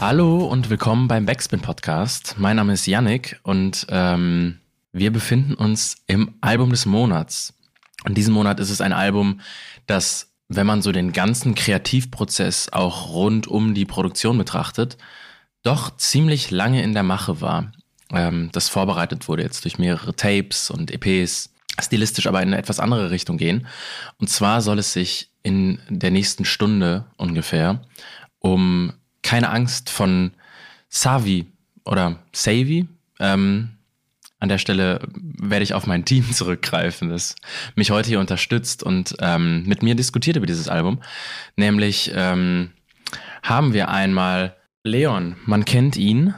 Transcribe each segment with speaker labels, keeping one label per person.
Speaker 1: Hallo und willkommen beim Backspin Podcast. Mein Name ist Yannick und ähm, wir befinden uns im Album des Monats. Und diesen Monat ist es ein Album, das, wenn man so den ganzen Kreativprozess auch rund um die Produktion betrachtet, doch ziemlich lange in der Mache war. Ähm, das vorbereitet wurde jetzt durch mehrere Tapes und EPs, stilistisch aber in eine etwas andere Richtung gehen. Und zwar soll es sich in der nächsten Stunde ungefähr um keine Angst von Savi oder Savi. Ähm, an der Stelle werde ich auf mein Team zurückgreifen, das mich heute hier unterstützt und ähm, mit mir diskutiert über dieses Album. Nämlich ähm, haben wir einmal Leon. Man kennt ihn.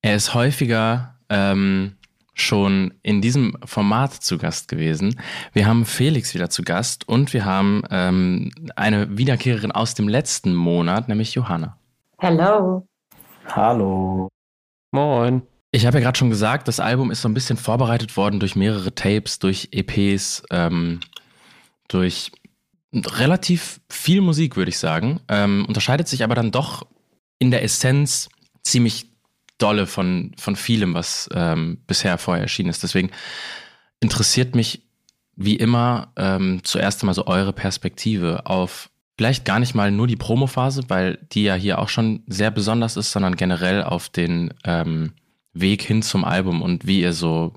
Speaker 1: Er ist häufiger ähm, schon in diesem Format zu Gast gewesen. Wir haben Felix wieder zu Gast und wir haben ähm, eine Wiederkehrerin aus dem letzten Monat, nämlich Johanna.
Speaker 2: Hello.
Speaker 3: Hallo.
Speaker 1: Moin. Ich habe ja gerade schon gesagt, das Album ist so ein bisschen vorbereitet worden durch mehrere Tapes, durch EPs, ähm, durch relativ viel Musik, würde ich sagen. Ähm, unterscheidet sich aber dann doch in der Essenz ziemlich dolle von, von vielem, was ähm, bisher vorher erschienen ist. Deswegen interessiert mich wie immer ähm, zuerst einmal so eure Perspektive auf vielleicht gar nicht mal nur die Promophase, weil die ja hier auch schon sehr besonders ist, sondern generell auf den ähm, Weg hin zum Album und wie ihr so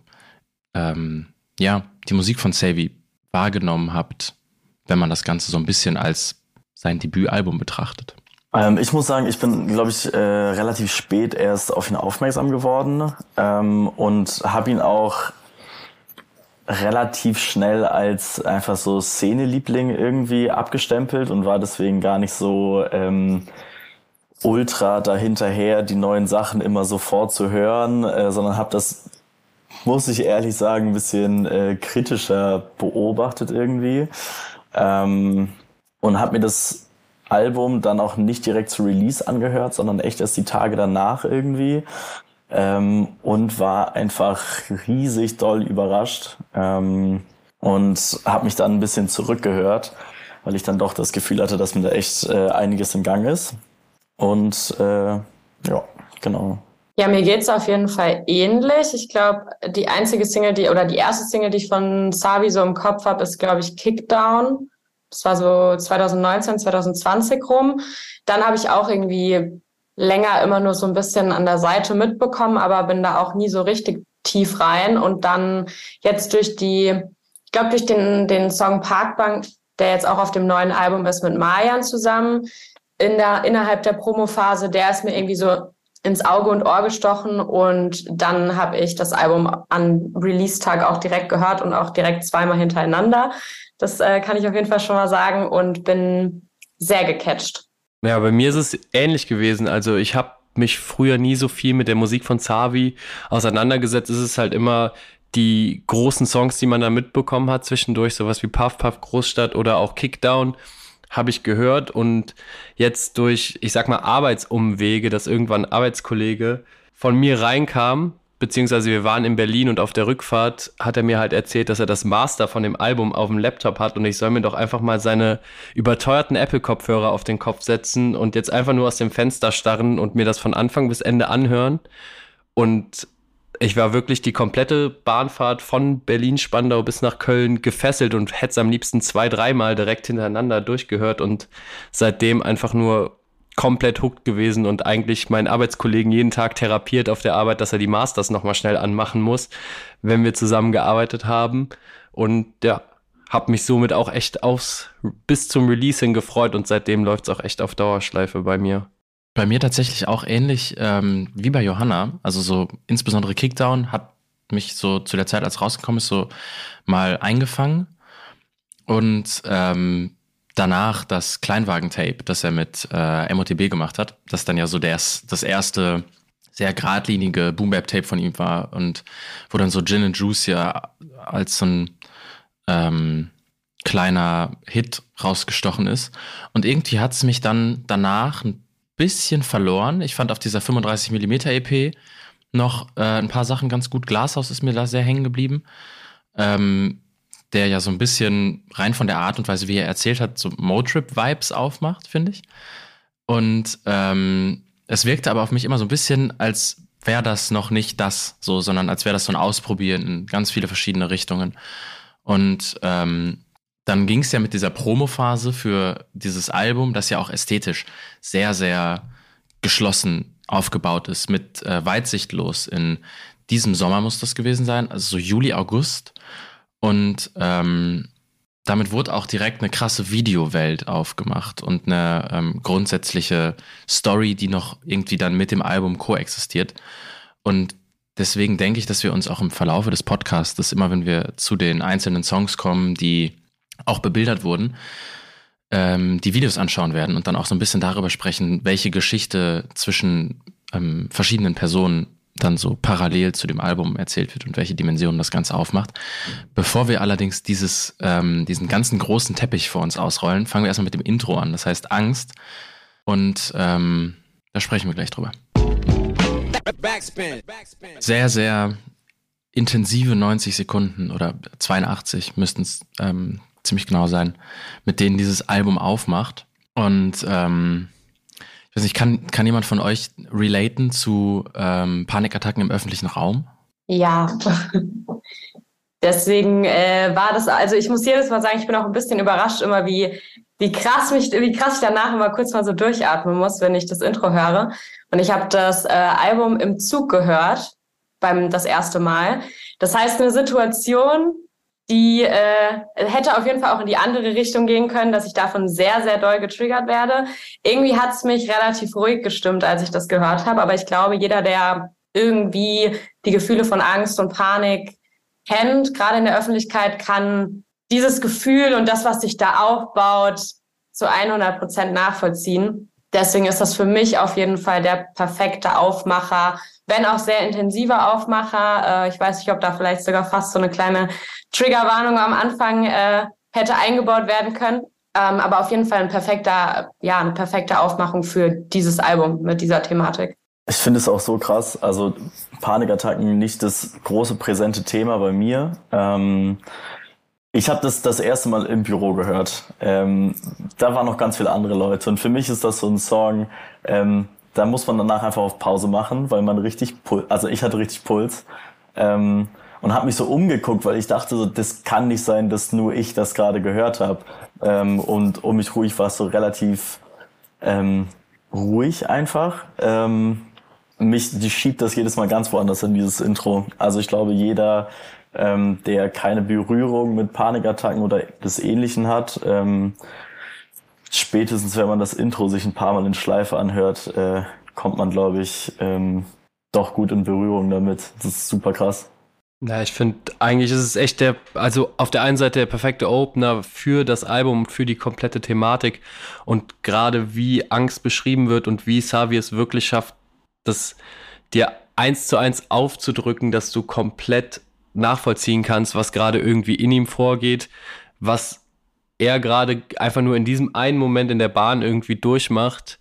Speaker 1: ähm, ja die Musik von Savvy wahrgenommen habt, wenn man das Ganze so ein bisschen als sein Debütalbum betrachtet.
Speaker 3: Ähm, ich muss sagen, ich bin, glaube ich, äh, relativ spät erst auf ihn aufmerksam geworden ähm, und habe ihn auch relativ schnell als einfach so Szeneliebling irgendwie abgestempelt und war deswegen gar nicht so ähm, ultra dahinterher, die neuen Sachen immer sofort zu hören, äh, sondern habe das, muss ich ehrlich sagen, ein bisschen äh, kritischer beobachtet irgendwie. Ähm, und habe mir das Album dann auch nicht direkt zu Release angehört, sondern echt erst die Tage danach irgendwie ähm, und war einfach riesig doll überrascht ähm, und habe mich dann ein bisschen zurückgehört, weil ich dann doch das Gefühl hatte, dass mir da echt äh, einiges im Gang ist. Und äh, ja, genau.
Speaker 2: Ja, mir geht's auf jeden Fall ähnlich. Ich glaube, die einzige Single, die oder die erste Single, die ich von Savi so im Kopf habe, ist, glaube ich, Kickdown. Das war so 2019, 2020 rum. Dann habe ich auch irgendwie länger immer nur so ein bisschen an der Seite mitbekommen, aber bin da auch nie so richtig tief rein. Und dann jetzt durch die, ich glaube, durch den, den Song Parkbank, der jetzt auch auf dem neuen Album ist mit Marian zusammen, in der, innerhalb der Promophase, der ist mir irgendwie so ins Auge und Ohr gestochen und dann habe ich das Album an Release-Tag auch direkt gehört und auch direkt zweimal hintereinander. Das äh, kann ich auf jeden Fall schon mal sagen und bin sehr gecatcht.
Speaker 4: Ja, bei mir ist es ähnlich gewesen. Also ich habe mich früher nie so viel mit der Musik von Zavi auseinandergesetzt. Es ist halt immer die großen Songs, die man da mitbekommen hat zwischendurch, sowas wie Puff Puff Großstadt oder auch Kickdown habe ich gehört und jetzt durch, ich sag mal, Arbeitsumwege, dass irgendwann ein Arbeitskollege von mir reinkam, beziehungsweise wir waren in Berlin und auf der Rückfahrt hat er mir halt erzählt, dass er das Master von dem Album auf dem Laptop hat und ich soll mir doch einfach mal seine überteuerten Apple-Kopfhörer auf den Kopf setzen und jetzt einfach nur aus dem Fenster starren und mir das von Anfang bis Ende anhören. Und ich war wirklich die komplette Bahnfahrt von Berlin-Spandau bis nach Köln gefesselt und hätte es am liebsten zwei, dreimal direkt hintereinander durchgehört und seitdem einfach nur komplett hooked gewesen und eigentlich meinen Arbeitskollegen jeden Tag therapiert auf der Arbeit, dass er die Masters nochmal schnell anmachen muss, wenn wir zusammen gearbeitet haben. Und ja, habe mich somit auch echt aufs bis zum Releasing gefreut und seitdem läuft es auch echt auf Dauerschleife bei mir.
Speaker 1: Bei mir tatsächlich auch ähnlich ähm, wie bei Johanna. Also so insbesondere Kickdown hat mich so zu der Zeit, als rausgekommen ist, so mal eingefangen. Und ähm, danach das Kleinwagen-Tape, das er mit äh, MOTB gemacht hat, das dann ja so der, das erste sehr geradlinige Boom Bap Tape von ihm war und wo dann so Gin and Juice ja als so ein ähm, kleiner Hit rausgestochen ist. Und irgendwie hat es mich dann danach ein bisschen verloren. Ich fand auf dieser 35mm EP noch äh, ein paar Sachen ganz gut. Glashaus ist mir da sehr hängen geblieben. Ähm, der ja so ein bisschen rein von der Art und Weise, wie er erzählt hat, so Motrip-Vibes aufmacht, finde ich. Und ähm, es wirkte aber auf mich immer so ein bisschen, als wäre das noch nicht das, so, sondern als wäre das so ein Ausprobieren in ganz viele verschiedene Richtungen. Und ähm, dann ging es ja mit dieser Promo-Phase für dieses Album, das ja auch ästhetisch sehr, sehr geschlossen aufgebaut ist, mit äh, Weitsichtlos. In diesem Sommer muss das gewesen sein, also so Juli, August. Und ähm, damit wurde auch direkt eine krasse Videowelt aufgemacht und eine ähm, grundsätzliche Story, die noch irgendwie dann mit dem Album koexistiert. Und deswegen denke ich, dass wir uns auch im Verlaufe des Podcasts, immer wenn wir zu den einzelnen Songs kommen, die auch bebildert wurden, ähm, die Videos anschauen werden und dann auch so ein bisschen darüber sprechen, welche Geschichte zwischen ähm, verschiedenen Personen dann so parallel zu dem Album erzählt wird und welche Dimensionen das Ganze aufmacht. Bevor wir allerdings dieses, ähm, diesen ganzen großen Teppich vor uns ausrollen, fangen wir erstmal mit dem Intro an. Das heißt Angst. Und ähm, da sprechen wir gleich drüber. Sehr, sehr intensive 90 Sekunden oder 82 müssten es ähm, ziemlich genau sein, mit denen dieses Album aufmacht. Und ähm, ich weiß nicht, kann, kann jemand von euch relaten zu ähm, Panikattacken im öffentlichen Raum?
Speaker 2: Ja. Deswegen äh, war das, also ich muss jedes Mal sagen, ich bin auch ein bisschen überrascht immer, wie, wie krass mich, wie krass ich danach immer kurz mal so durchatmen muss, wenn ich das Intro höre. Und ich habe das äh, Album im Zug gehört, beim das erste Mal. Das heißt, eine Situation, die äh, hätte auf jeden Fall auch in die andere Richtung gehen können, dass ich davon sehr, sehr doll getriggert werde. Irgendwie hat es mich relativ ruhig gestimmt, als ich das gehört habe. Aber ich glaube, jeder, der irgendwie die Gefühle von Angst und Panik kennt, gerade in der Öffentlichkeit, kann dieses Gefühl und das, was sich da aufbaut, zu 100 Prozent nachvollziehen. Deswegen ist das für mich auf jeden Fall der perfekte Aufmacher, wenn auch sehr intensiver Aufmacher. Äh, ich weiß nicht, ob da vielleicht sogar fast so eine kleine Triggerwarnung am Anfang äh, hätte eingebaut werden können. Ähm, aber auf jeden Fall ein perfekter, ja, eine perfekte Aufmachung für dieses Album mit dieser Thematik.
Speaker 3: Ich finde es auch so krass. Also Panikattacken nicht das große präsente Thema bei mir. Ähm, ich habe das das erste Mal im Büro gehört. Ähm, da waren noch ganz viele andere Leute. Und für mich ist das so ein Song, ähm, da muss man danach einfach auf Pause machen, weil man richtig, Puls, also ich hatte richtig Puls. Ähm, und habe mich so umgeguckt, weil ich dachte, so, das kann nicht sein, dass nur ich das gerade gehört habe. Ähm, und um mich ruhig war es so relativ ähm, ruhig einfach. Ähm, mich die schiebt das jedes Mal ganz woanders in dieses Intro. Also ich glaube, jeder, ähm, der keine Berührung mit Panikattacken oder des Ähnlichen hat, ähm, spätestens wenn man das Intro sich ein paar Mal in Schleife anhört, äh, kommt man, glaube ich, ähm, doch gut in Berührung damit. Das ist super krass.
Speaker 4: Na, ich finde, eigentlich ist es echt der, also auf der einen Seite der perfekte Opener für das Album, für die komplette Thematik und gerade wie Angst beschrieben wird und wie Savi es wirklich schafft, das dir eins zu eins aufzudrücken, dass du komplett nachvollziehen kannst, was gerade irgendwie in ihm vorgeht, was er gerade einfach nur in diesem einen Moment in der Bahn irgendwie durchmacht.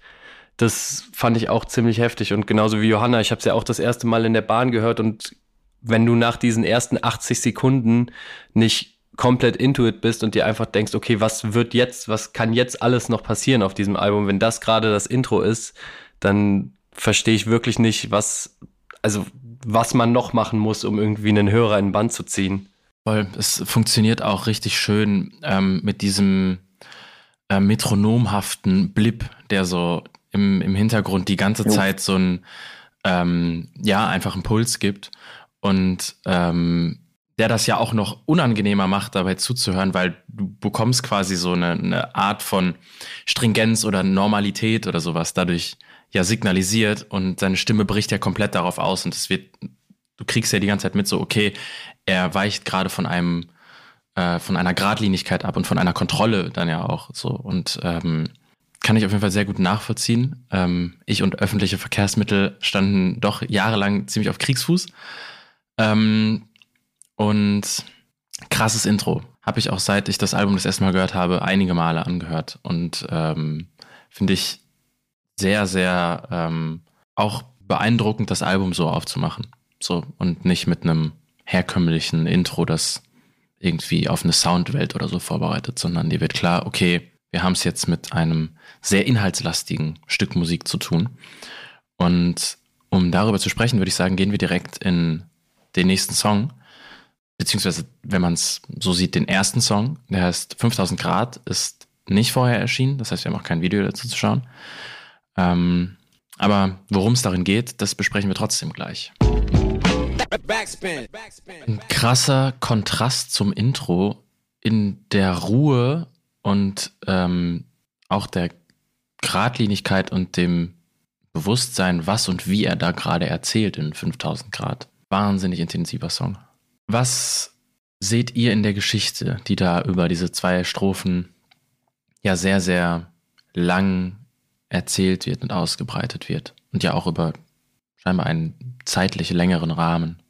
Speaker 4: Das fand ich auch ziemlich heftig und genauso wie Johanna, ich habe es ja auch das erste Mal in der Bahn gehört und wenn du nach diesen ersten 80 Sekunden nicht komplett into it bist und dir einfach denkst, okay, was wird jetzt, was kann jetzt alles noch passieren auf diesem Album, wenn das gerade das Intro ist, dann verstehe ich wirklich nicht, was, also was man noch machen muss, um irgendwie einen Hörer in den Band zu ziehen.
Speaker 1: Voll, es funktioniert auch richtig schön ähm, mit diesem äh, metronomhaften Blip, der so im, im Hintergrund die ganze jo. Zeit so ein, ähm, ja, einfach einen Puls gibt und ähm, der das ja auch noch unangenehmer macht, dabei zuzuhören, weil du bekommst quasi so eine, eine Art von Stringenz oder Normalität oder sowas dadurch ja signalisiert und seine Stimme bricht ja komplett darauf aus und es wird, du kriegst ja die ganze Zeit mit so, okay, er weicht gerade von einem, äh, von einer Gradlinigkeit ab und von einer Kontrolle dann ja auch so und ähm, kann ich auf jeden Fall sehr gut nachvollziehen. Ähm, ich und öffentliche Verkehrsmittel standen doch jahrelang ziemlich auf Kriegsfuß. Ähm, und krasses Intro. Habe ich auch seit ich das Album das erste Mal gehört habe, einige Male angehört. Und ähm, finde ich sehr, sehr ähm, auch beeindruckend, das Album so aufzumachen. So und nicht mit einem herkömmlichen Intro, das irgendwie auf eine Soundwelt oder so vorbereitet, sondern dir wird klar, okay, wir haben es jetzt mit einem sehr inhaltslastigen Stück Musik zu tun. Und um darüber zu sprechen, würde ich sagen, gehen wir direkt in den nächsten Song. Beziehungsweise, wenn man es so sieht, den ersten Song, der heißt 5000 Grad, ist nicht vorher erschienen. Das heißt, wir haben auch kein Video dazu zu schauen. Ähm, aber worum es darin geht, das besprechen wir trotzdem gleich. Ein krasser Kontrast zum Intro in der Ruhe und ähm, auch der Gradlinigkeit und dem Bewusstsein, was und wie er da gerade erzählt in 5000 Grad. Wahnsinnig intensiver Song. Was seht ihr in der Geschichte, die da über diese zwei Strophen ja sehr, sehr lang erzählt wird und ausgebreitet wird? Und ja auch über scheinbar einen zeitlich längeren Rahmen.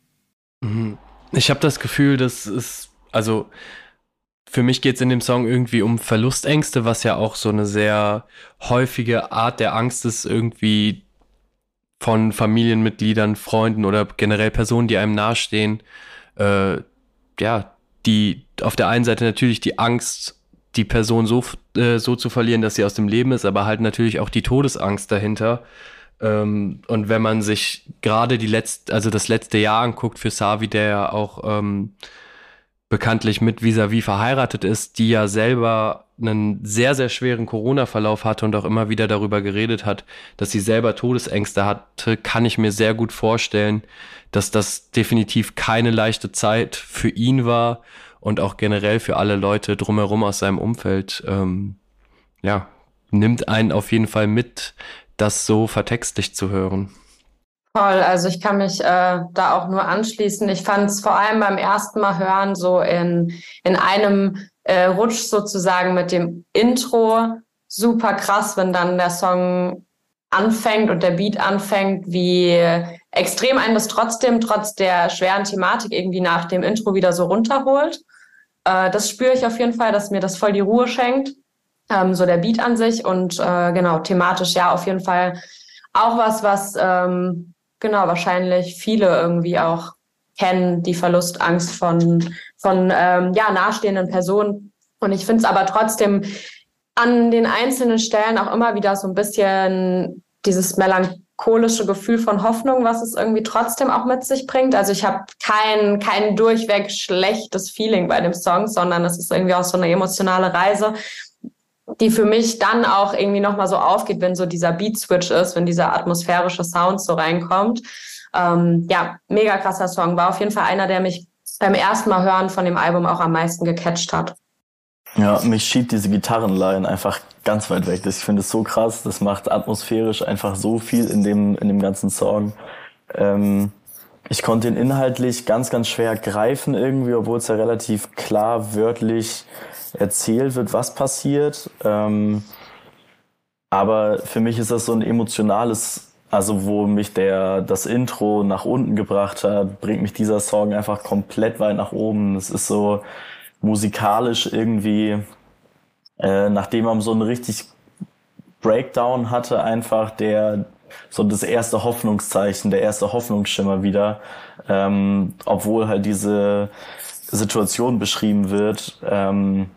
Speaker 4: Mhm. Ich habe das Gefühl, dass es, also für mich geht es in dem Song irgendwie um Verlustängste, was ja auch so eine sehr häufige Art der Angst ist, irgendwie von Familienmitgliedern, Freunden oder generell Personen, die einem nahestehen. Äh, ja, die auf der einen Seite natürlich die Angst, die Person so, äh, so zu verlieren, dass sie aus dem Leben ist, aber halt natürlich auch die Todesangst dahinter. Ähm, und wenn man sich gerade die letzte, also das letzte Jahr anguckt für Savi, der ja auch ähm, bekanntlich mit Visavi verheiratet ist, die ja selber einen sehr, sehr schweren Corona-Verlauf hatte und auch immer wieder darüber geredet hat, dass sie selber Todesängste hatte, kann ich mir sehr gut vorstellen, dass das definitiv keine leichte Zeit für ihn war und auch generell für alle Leute drumherum aus seinem Umfeld. Ähm, ja, nimmt einen auf jeden Fall mit, das so vertextlich zu hören.
Speaker 2: Voll, also ich kann mich äh, da auch nur anschließen. Ich fand es vor allem beim ersten Mal hören so in, in einem äh, Rutsch sozusagen mit dem Intro super krass, wenn dann der Song anfängt und der Beat anfängt, wie extrem einen das trotzdem, trotz der schweren Thematik irgendwie nach dem Intro wieder so runterholt. Äh, das spüre ich auf jeden Fall, dass mir das voll die Ruhe schenkt ähm, so der Beat an sich und äh, genau, thematisch ja auf jeden Fall auch was, was ähm, genau wahrscheinlich viele irgendwie auch kennen, die Verlustangst von, von ähm, ja, nahestehenden Personen. Und ich finde es aber trotzdem an den einzelnen Stellen auch immer wieder so ein bisschen dieses melancholische Gefühl von Hoffnung, was es irgendwie trotzdem auch mit sich bringt. Also ich habe kein, kein durchweg schlechtes Feeling bei dem Song, sondern es ist irgendwie auch so eine emotionale Reise, die für mich dann auch irgendwie nochmal so aufgeht, wenn so dieser Beat-Switch ist, wenn dieser atmosphärische Sound so reinkommt. Ähm, ja, mega krasser Song. War auf jeden Fall einer, der mich beim ersten Mal hören von dem Album auch am meisten gecatcht hat.
Speaker 3: Ja, mich schiebt diese Gitarrenline einfach ganz weit weg. Ich finde es so krass. Das macht atmosphärisch einfach so viel in dem, in dem ganzen Song. Ähm, ich konnte ihn inhaltlich ganz, ganz schwer greifen irgendwie, obwohl es ja relativ klar wörtlich erzählt wird, was passiert. Ähm, aber für mich ist das so ein emotionales, also wo mich der das Intro nach unten gebracht hat, bringt mich dieser Song einfach komplett weit nach oben. Es ist so musikalisch irgendwie, äh, nachdem man so einen richtig Breakdown hatte, einfach der so das erste Hoffnungszeichen, der erste Hoffnungsschimmer wieder, ähm, obwohl halt diese Situation beschrieben wird. Ähm,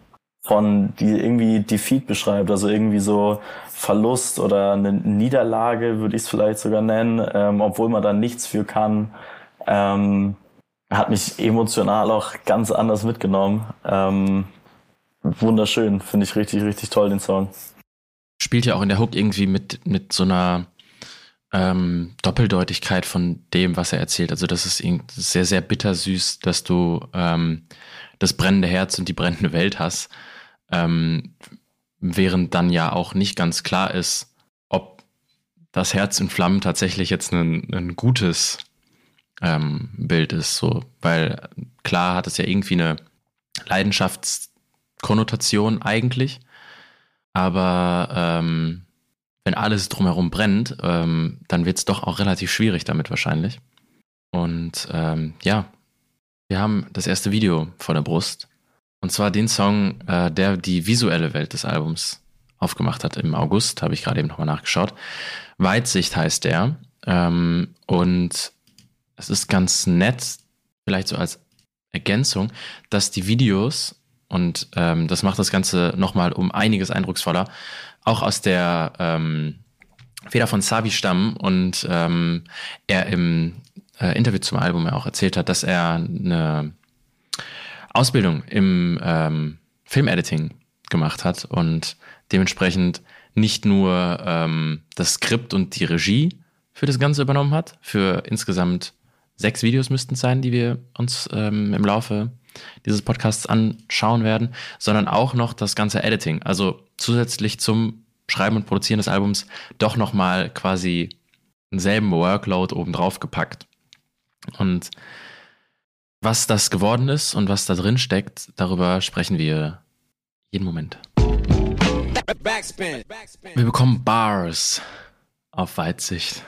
Speaker 3: von, die irgendwie Defeat beschreibt, also irgendwie so Verlust oder eine Niederlage, würde ich es vielleicht sogar nennen, ähm, obwohl man da nichts für kann. Ähm, hat mich emotional auch ganz anders mitgenommen. Ähm, wunderschön, finde ich richtig, richtig toll, den Song.
Speaker 1: Spielt ja auch in der Hook irgendwie mit, mit so einer ähm, Doppeldeutigkeit von dem, was er erzählt. Also das ist, sehr, sehr bittersüß, dass du ähm, das brennende Herz und die brennende Welt hast. Ähm, während dann ja auch nicht ganz klar ist, ob das Herz in Flammen tatsächlich jetzt ein, ein gutes ähm, Bild ist. So, weil klar hat es ja irgendwie eine Leidenschaftskonnotation eigentlich, Aber ähm, wenn alles drumherum brennt, ähm, dann wird es doch auch relativ schwierig damit wahrscheinlich. Und ähm, ja, wir haben das erste Video vor der Brust. Und zwar den Song, äh, der die visuelle Welt des Albums aufgemacht hat im August, habe ich gerade eben nochmal nachgeschaut. Weitsicht heißt der. Ähm, und es ist ganz nett, vielleicht so als Ergänzung, dass die Videos, und ähm, das macht das Ganze nochmal um einiges eindrucksvoller, auch aus der ähm, Feder von Savi stammen und ähm, er im äh, Interview zum Album auch erzählt hat, dass er eine Ausbildung im ähm, Filmediting gemacht hat und dementsprechend nicht nur ähm, das Skript und die Regie für das Ganze übernommen hat. Für insgesamt sechs Videos müssten es sein, die wir uns ähm, im Laufe dieses Podcasts anschauen werden, sondern auch noch das ganze Editing. Also zusätzlich zum Schreiben und Produzieren des Albums doch nochmal quasi denselben Workload obendrauf gepackt. Und was das geworden ist und was da drin steckt, darüber sprechen wir jeden Moment. Wir bekommen Bars auf Weitsicht.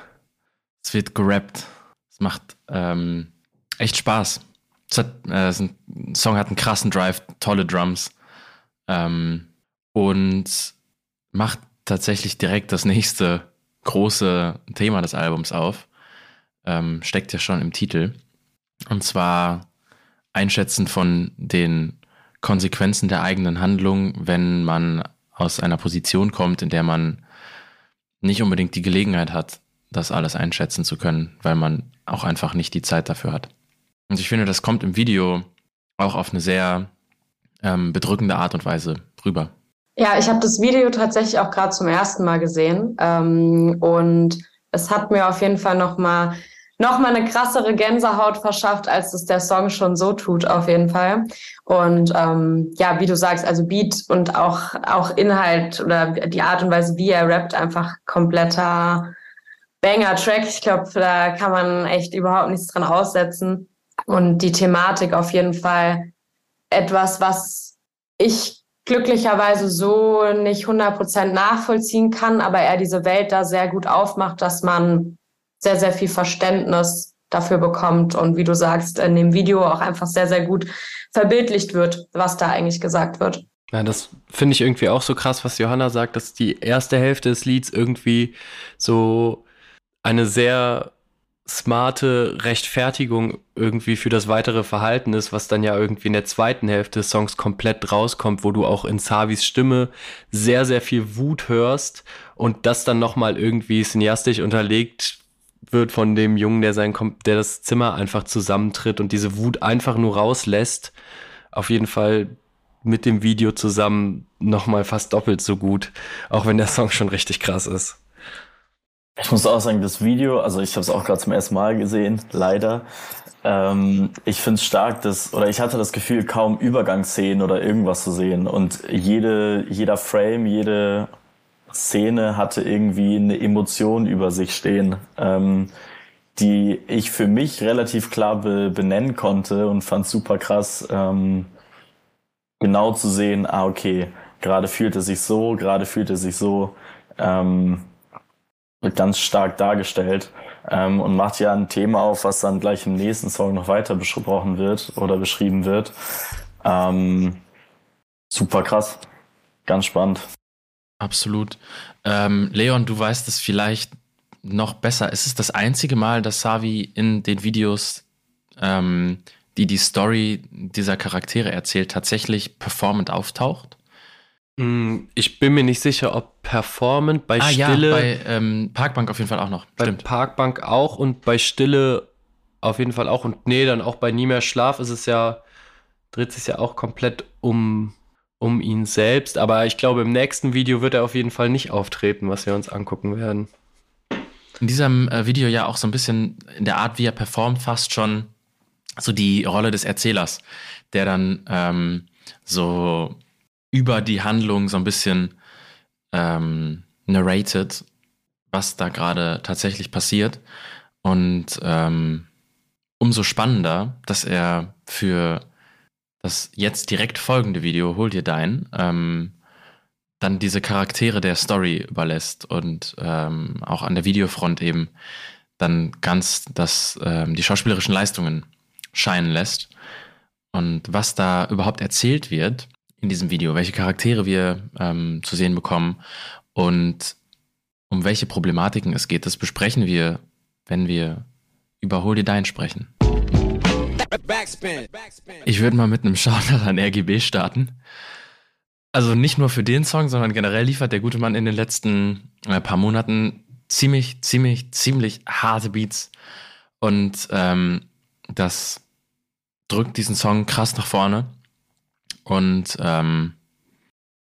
Speaker 1: Es wird gerappt. Es macht ähm, echt Spaß. Es hat, äh, es ein Song hat einen krassen Drive, tolle Drums ähm, und macht tatsächlich direkt das nächste große Thema des Albums auf. Ähm, steckt ja schon im Titel. Und zwar Einschätzen von den Konsequenzen der eigenen Handlung, wenn man aus einer Position kommt, in der man nicht unbedingt die Gelegenheit hat, das alles einschätzen zu können, weil man auch einfach nicht die Zeit dafür hat. Und ich finde, das kommt im Video auch auf eine sehr ähm, bedrückende Art und Weise rüber.
Speaker 2: Ja, ich habe das Video tatsächlich auch gerade zum ersten Mal gesehen ähm, und es hat mir auf jeden Fall nochmal noch mal eine krassere Gänsehaut verschafft, als es der Song schon so tut, auf jeden Fall. Und ähm, ja, wie du sagst, also Beat und auch, auch Inhalt oder die Art und Weise, wie er rappt, einfach kompletter Banger-Track. Ich glaube, da kann man echt überhaupt nichts dran aussetzen. Und die Thematik auf jeden Fall etwas, was ich glücklicherweise so nicht 100% nachvollziehen kann, aber er diese Welt da sehr gut aufmacht, dass man sehr, sehr viel Verständnis dafür bekommt und wie du sagst, in dem Video auch einfach sehr, sehr gut verbildlicht wird, was da eigentlich gesagt wird.
Speaker 4: Ja, das finde ich irgendwie auch so krass, was Johanna sagt, dass die erste Hälfte des Lieds irgendwie so eine sehr smarte Rechtfertigung irgendwie für das weitere Verhalten ist, was dann ja irgendwie in der zweiten Hälfte des Songs komplett rauskommt, wo du auch in Savis Stimme sehr, sehr viel Wut hörst und das dann nochmal irgendwie cineastisch unterlegt wird von dem Jungen, der sein, der das Zimmer einfach zusammentritt und diese Wut einfach nur rauslässt. Auf jeden Fall mit dem Video zusammen nochmal fast doppelt so gut, auch wenn der Song schon richtig krass ist.
Speaker 3: Ich muss auch sagen, das Video, also ich habe es auch gerade zum ersten Mal gesehen, leider. Ähm, ich finde es stark, dass, oder ich hatte das Gefühl, kaum Übergangsszenen oder irgendwas zu sehen. Und jede, jeder Frame, jede Szene hatte irgendwie eine Emotion über sich stehen, ähm, die ich für mich relativ klar be benennen konnte und fand super krass, ähm, genau zu sehen, ah, okay, gerade fühlt er sich so, gerade fühlt er sich so. Ähm, wird ganz stark dargestellt ähm, und macht ja ein Thema auf, was dann gleich im nächsten Song noch weiter besprochen wird oder beschrieben wird. Ähm, super krass, ganz spannend.
Speaker 1: Absolut. Ähm, Leon, du weißt es vielleicht noch besser. Ist es das einzige Mal, dass Savi in den Videos, ähm, die die Story dieser Charaktere erzählt, tatsächlich performant auftaucht?
Speaker 4: Hm, ich bin mir nicht sicher, ob performant bei
Speaker 1: ah,
Speaker 4: Stille.
Speaker 1: Ja, bei ähm, Parkbank auf jeden Fall auch noch.
Speaker 4: Bei
Speaker 1: Stimmt.
Speaker 4: Parkbank auch und bei Stille auf jeden Fall auch. Und nee, dann auch bei Nie mehr Schlaf ist es ja, dreht sich ja auch komplett um, um ihn selbst. Aber ich glaube, im nächsten Video wird er auf jeden Fall nicht auftreten, was wir uns angucken werden.
Speaker 1: In diesem äh, Video ja auch so ein bisschen in der Art, wie er performt, fast schon so die Rolle des Erzählers, der dann ähm, so über die Handlung so ein bisschen ähm, narrated, was da gerade tatsächlich passiert. Und ähm, umso spannender, dass er für das jetzt direkt folgende Video, hol dir dein, ähm, dann diese Charaktere der Story überlässt und ähm, auch an der Videofront eben dann ganz das, ähm, die schauspielerischen Leistungen scheinen lässt. Und was da überhaupt erzählt wird in diesem Video, welche Charaktere wir ähm, zu sehen bekommen und um welche Problematiken es geht, das besprechen wir, wenn wir über Hold It Dine sprechen. Ich würde mal mit einem Shoutout an RGB starten. Also nicht nur für den Song, sondern generell liefert der gute Mann in den letzten äh, paar Monaten ziemlich, ziemlich, ziemlich harte Beats. Und ähm, das drückt diesen Song krass nach vorne. Und ähm,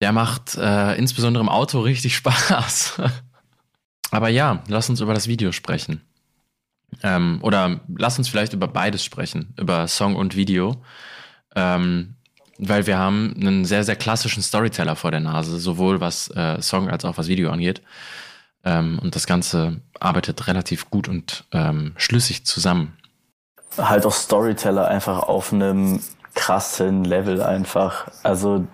Speaker 1: der macht äh, insbesondere im Auto richtig Spaß. Aber ja, lass uns über das Video sprechen. Ähm, oder lass uns vielleicht über beides sprechen, über Song und Video. Ähm, weil wir haben einen sehr, sehr klassischen Storyteller vor der Nase, sowohl was äh, Song als auch was Video angeht. Ähm, und das Ganze arbeitet relativ gut und ähm, schlüssig zusammen.
Speaker 3: Halt auch Storyteller einfach auf einem krassen Level einfach. Also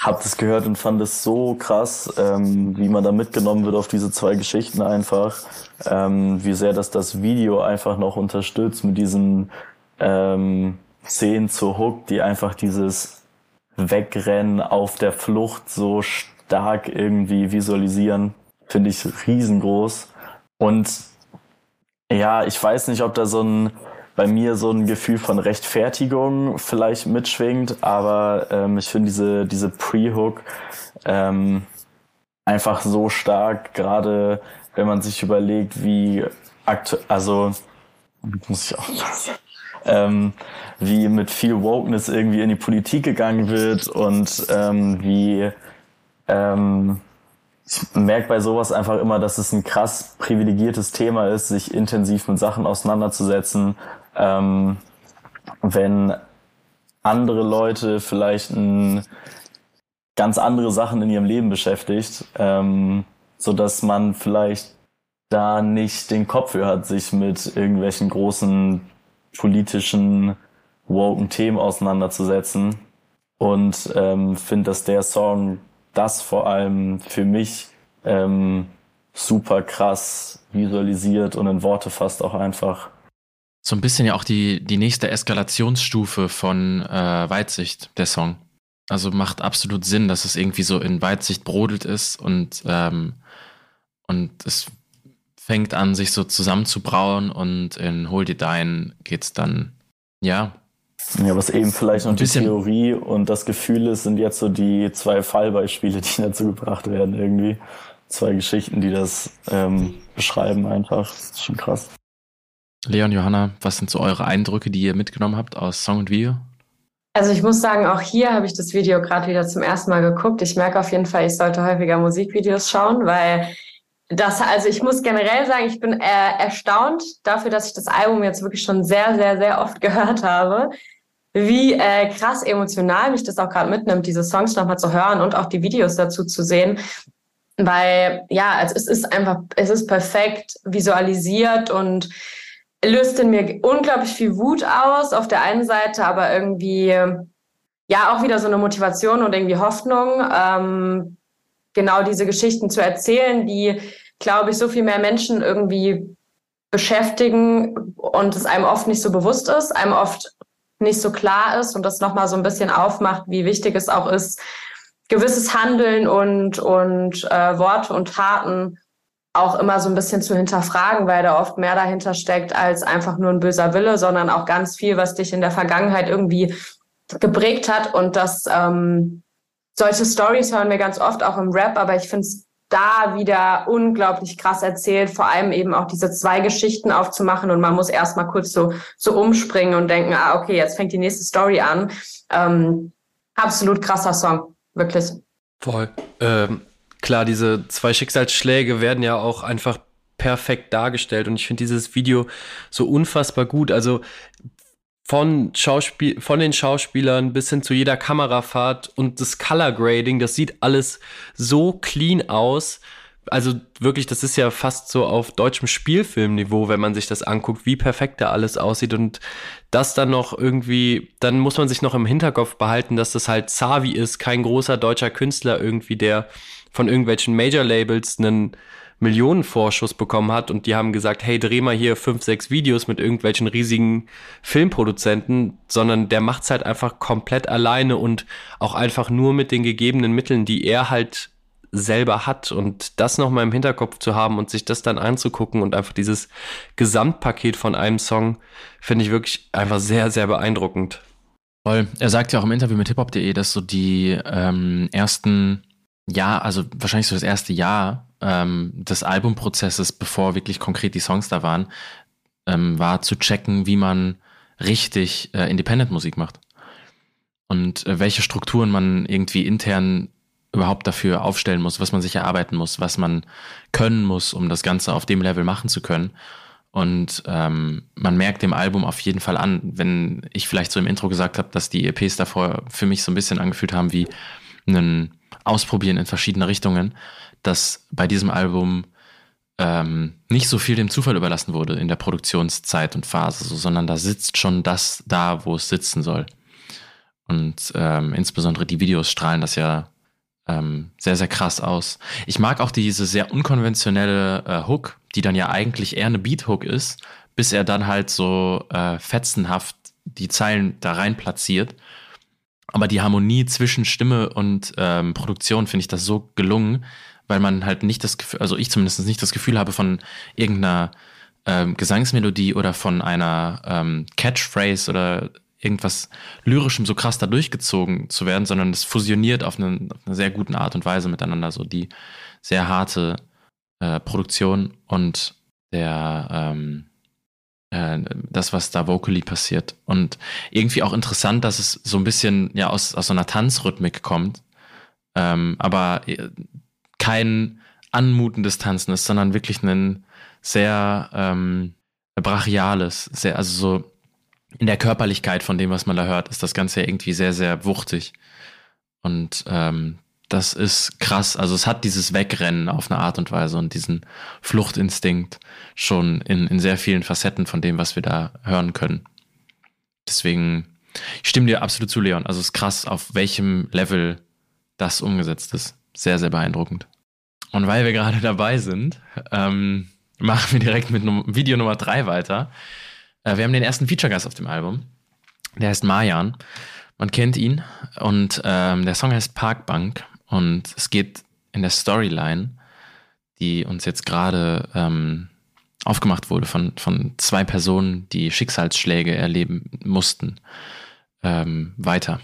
Speaker 3: hab das gehört und fand es so krass, ähm, wie man da mitgenommen wird auf diese zwei Geschichten einfach. Ähm, wie sehr das das Video einfach noch unterstützt mit diesen ähm, Szenen zur Hook, die einfach dieses Wegrennen auf der Flucht so stark irgendwie visualisieren finde ich riesengroß. Und ja, ich weiß nicht, ob da so ein bei mir so ein Gefühl von Rechtfertigung vielleicht mitschwingt, aber ähm, ich finde diese, diese Pre-Hook ähm, einfach so stark, gerade wenn man sich überlegt, wie aktuell, also muss ich auch ähm, wie mit viel Wokeness irgendwie in die Politik gegangen wird und ähm, wie ähm, ich merke bei sowas einfach immer, dass es ein krass privilegiertes Thema ist, sich intensiv mit Sachen auseinanderzusetzen. Ähm, wenn andere Leute vielleicht ein, ganz andere Sachen in ihrem Leben beschäftigt, ähm, so dass man vielleicht da nicht den Kopf für hat, sich mit irgendwelchen großen politischen woken Themen auseinanderzusetzen. Und ähm, finde, dass der Song das vor allem für mich ähm, super krass visualisiert und in Worte fasst auch einfach.
Speaker 1: So ein bisschen ja auch die, die nächste Eskalationsstufe von äh, Weitsicht, der Song. Also macht absolut Sinn, dass es irgendwie so in Weitsicht brodelt ist und, ähm, und es fängt an, sich so zusammenzubrauen und in Hold It Dine geht's dann, ja,
Speaker 3: ja, was eben vielleicht noch die Theorie und das Gefühl ist, sind jetzt so die zwei Fallbeispiele, die dazu gebracht werden irgendwie. Zwei Geschichten, die das ähm, beschreiben einfach. Das ist schon krass.
Speaker 1: Leon, Johanna, was sind so eure Eindrücke, die ihr mitgenommen habt aus Song und Video?
Speaker 2: Also ich muss sagen, auch hier habe ich das Video gerade wieder zum ersten Mal geguckt. Ich merke auf jeden Fall, ich sollte häufiger Musikvideos schauen, weil das, also ich muss generell sagen, ich bin äh, erstaunt dafür, dass ich das Album jetzt wirklich schon sehr, sehr, sehr oft gehört habe wie äh, krass emotional mich das auch gerade mitnimmt, diese Songs nochmal zu hören und auch die Videos dazu zu sehen. Weil ja, es ist einfach, es ist perfekt visualisiert und löst in mir unglaublich viel Wut aus auf der einen Seite, aber irgendwie ja auch wieder so eine Motivation und irgendwie Hoffnung, ähm, genau diese Geschichten zu erzählen, die, glaube ich, so viel mehr Menschen irgendwie beschäftigen und es einem oft nicht so bewusst ist, einem oft nicht so klar ist und das nochmal so ein bisschen aufmacht, wie wichtig es auch ist, gewisses Handeln und, und äh, Worte und Taten auch immer so ein bisschen zu hinterfragen, weil da oft mehr dahinter steckt als einfach nur ein böser Wille, sondern auch ganz viel, was dich in der Vergangenheit irgendwie geprägt hat. Und das ähm, solche Stories hören wir ganz oft auch im Rap, aber ich finde es da wieder unglaublich krass erzählt, vor allem eben auch diese zwei Geschichten aufzumachen und man muss erstmal kurz so, so umspringen und denken, ah, okay, jetzt fängt die nächste Story an. Ähm, absolut krasser Song, wirklich.
Speaker 4: Voll. Ähm, klar, diese zwei Schicksalsschläge werden ja auch einfach perfekt dargestellt und ich finde dieses Video so unfassbar gut. Also von, Schauspiel von den Schauspielern bis hin zu jeder Kamerafahrt und das Color Grading, das sieht alles so clean aus, also wirklich, das ist ja fast so auf deutschem Spielfilmniveau, wenn man sich das anguckt, wie perfekt da alles aussieht und das dann noch irgendwie, dann muss man sich noch im Hinterkopf behalten, dass das halt Savi ist, kein großer deutscher Künstler irgendwie, der von irgendwelchen Major-Labels einen Millionenvorschuss bekommen hat und die haben gesagt, hey, dreh mal hier fünf, sechs Videos mit irgendwelchen riesigen Filmproduzenten, sondern der macht's halt einfach komplett alleine und auch einfach nur mit den gegebenen Mitteln, die er halt selber hat und das nochmal im Hinterkopf zu haben und sich das dann anzugucken und einfach dieses Gesamtpaket von einem Song finde ich wirklich einfach sehr, sehr beeindruckend.
Speaker 1: Voll. Er sagt ja auch im Interview mit hiphop.de, dass so die ähm, ersten Jahr, also wahrscheinlich so das erste Jahr ähm, des Albumprozesses, bevor wirklich konkret die Songs da waren, ähm, war zu checken, wie man richtig äh, Independent-Musik macht. Und äh, welche Strukturen man irgendwie intern überhaupt dafür aufstellen muss, was man sich erarbeiten muss, was man können muss, um das Ganze auf dem Level machen zu können. Und ähm, man merkt dem Album auf jeden Fall an, wenn ich vielleicht so im Intro gesagt habe, dass die EPs davor für mich so ein bisschen angefühlt haben wie ein Ausprobieren in verschiedene Richtungen, dass bei diesem Album ähm, nicht so viel dem Zufall überlassen wurde in der Produktionszeit und Phase, so, sondern da sitzt schon das da, wo es sitzen soll. Und ähm, insbesondere die Videos strahlen das ja ähm, sehr, sehr krass aus. Ich mag auch diese sehr unkonventionelle äh, Hook, die dann ja eigentlich eher eine Beat-Hook ist, bis er dann halt so äh, fetzenhaft die Zeilen da rein platziert. Aber die Harmonie zwischen Stimme und ähm, Produktion finde ich das so gelungen, weil man halt nicht das Gefühl, also ich zumindest nicht das Gefühl habe von irgendeiner ähm, Gesangsmelodie oder von einer ähm, Catchphrase oder irgendwas Lyrischem so krass da durchgezogen zu werden, sondern es fusioniert auf eine, auf eine sehr guten Art und Weise miteinander. So die sehr harte äh, Produktion und der ähm, äh, das, was da vocally passiert. Und irgendwie auch interessant, dass es so ein bisschen ja aus, aus so einer Tanzrhythmik kommt, ähm, aber äh, kein anmutendes Tanzen ist, sondern wirklich ein sehr ähm, brachiales, sehr, also so in der Körperlichkeit von dem, was man da hört, ist das Ganze ja irgendwie sehr, sehr wuchtig. Und ähm, das ist krass. Also es hat dieses Wegrennen auf eine Art und Weise und diesen Fluchtinstinkt schon in, in sehr vielen Facetten von dem, was wir da hören können. Deswegen, ich stimme dir absolut zu, Leon. Also es ist krass, auf welchem Level das umgesetzt ist. Sehr, sehr beeindruckend. Und weil wir gerade dabei sind, ähm, machen wir direkt mit Video Nummer drei weiter. Äh, wir haben den ersten Feature-Gast auf dem Album. Der heißt Marjan. Man kennt ihn. Und ähm, der Song heißt Parkbank. Und es geht in der Storyline, die uns jetzt gerade ähm, aufgemacht wurde von, von zwei Personen, die Schicksalsschläge erleben mussten, ähm, weiter.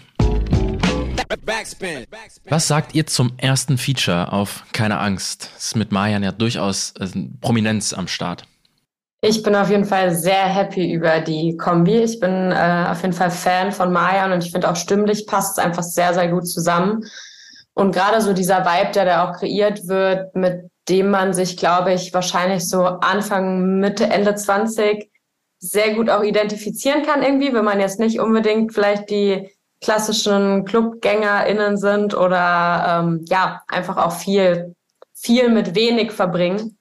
Speaker 1: Was sagt ihr zum ersten Feature auf Keine Angst? Das ist mit Marjan ja durchaus äh, Prominenz am Start.
Speaker 2: Ich bin auf jeden Fall sehr happy über die Kombi. Ich bin äh, auf jeden Fall Fan von Mayan und ich finde auch stimmlich passt es einfach sehr, sehr gut zusammen. Und gerade so dieser Vibe, der da auch kreiert wird, mit dem man sich, glaube ich, wahrscheinlich so Anfang, Mitte, Ende 20 sehr gut auch identifizieren kann irgendwie, wenn man jetzt nicht unbedingt vielleicht die klassischen ClubgängerInnen sind oder ähm, ja, einfach auch viel, viel mit wenig verbringen.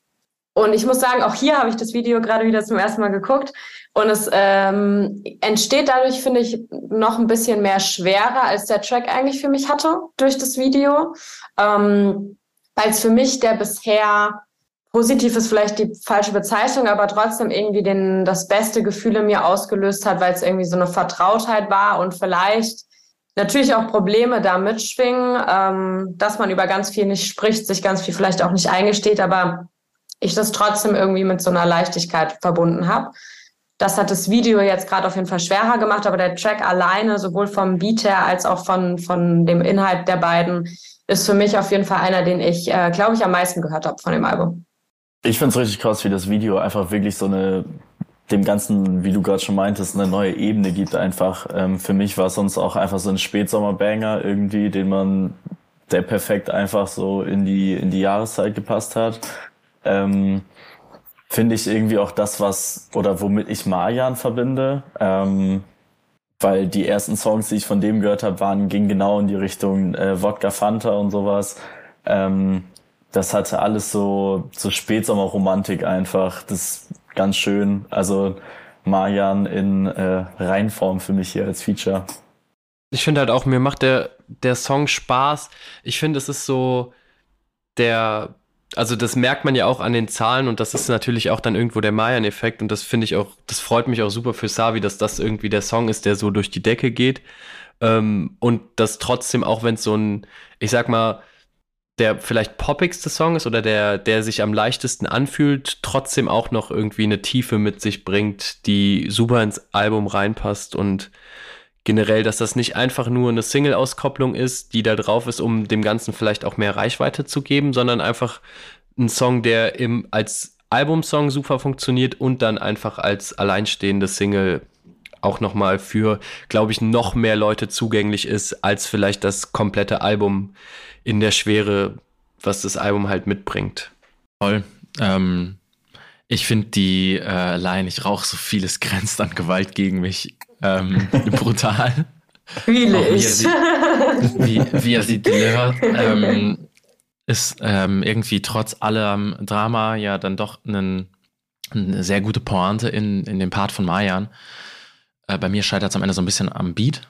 Speaker 2: Und ich muss sagen, auch hier habe ich das Video gerade wieder zum ersten Mal geguckt. Und es ähm, entsteht dadurch, finde ich, noch ein bisschen mehr schwerer, als der Track eigentlich für mich hatte durch das Video. Ähm, Weil es für mich der bisher positiv ist vielleicht die falsche Bezeichnung, aber trotzdem irgendwie den, das beste Gefühl in mir ausgelöst hat, weil es irgendwie so eine Vertrautheit war und vielleicht natürlich auch Probleme da mitschwingen, ähm, dass man über ganz viel nicht spricht, sich ganz viel vielleicht auch nicht eingesteht, aber ich das trotzdem irgendwie mit so einer Leichtigkeit verbunden habe. Das hat das Video jetzt gerade auf jeden Fall schwerer gemacht, aber der Track alleine, sowohl vom Beat her als auch von, von dem Inhalt der beiden, ist für mich auf jeden Fall einer, den ich, äh, glaube ich, am meisten gehört habe von dem Album.
Speaker 3: Ich finde es richtig krass, wie das Video einfach wirklich so eine, dem Ganzen, wie du gerade schon meintest, eine neue Ebene gibt einfach. Ähm, für mich war es sonst auch einfach so ein Spätsommer-Banger irgendwie, den man, der perfekt einfach so in die, in die Jahreszeit gepasst hat ähm, finde ich irgendwie auch das, was oder womit ich Marjan verbinde. Ähm, weil die ersten Songs, die ich von dem gehört habe, waren, gingen genau in die Richtung äh, Wodka Fanta und sowas. Ähm, das hatte alles so, so Spätsommerromantik einfach. Das ist ganz schön. Also Marian in äh, Reinform für mich hier als Feature.
Speaker 4: Ich finde halt auch, mir macht der, der Song Spaß. Ich finde, es ist so der, also das merkt man ja auch an den Zahlen und das ist natürlich auch dann irgendwo der Mayan-Effekt und das finde ich auch, das freut mich auch super für Savi, dass das irgendwie der Song ist, der so durch die Decke geht. Ähm, und das trotzdem, auch wenn es so ein, ich sag mal, der vielleicht poppigste Song ist oder der, der sich am leichtesten anfühlt, trotzdem auch noch irgendwie eine Tiefe mit sich bringt, die super ins Album reinpasst und generell, dass das nicht einfach nur eine Single-Auskopplung ist, die da drauf ist, um dem Ganzen vielleicht auch mehr Reichweite zu geben, sondern einfach ein Song, der im, als Albumsong super funktioniert und dann einfach als alleinstehende Single auch nochmal für, glaube ich, noch mehr Leute zugänglich ist, als vielleicht das komplette Album in der Schwere, was das Album halt mitbringt.
Speaker 1: Toll. Ähm, ich finde die äh, Line, ich rauche so vieles grenzt an Gewalt gegen mich, ähm, brutal.
Speaker 2: Fühle ich.
Speaker 1: Wie, wie, er sie delivert. Ähm, ist ähm, irgendwie trotz allem Drama ja dann doch einen, eine sehr gute Pointe in, in dem Part von Mayan. Äh, bei mir scheitert es am Ende so ein bisschen am Beat,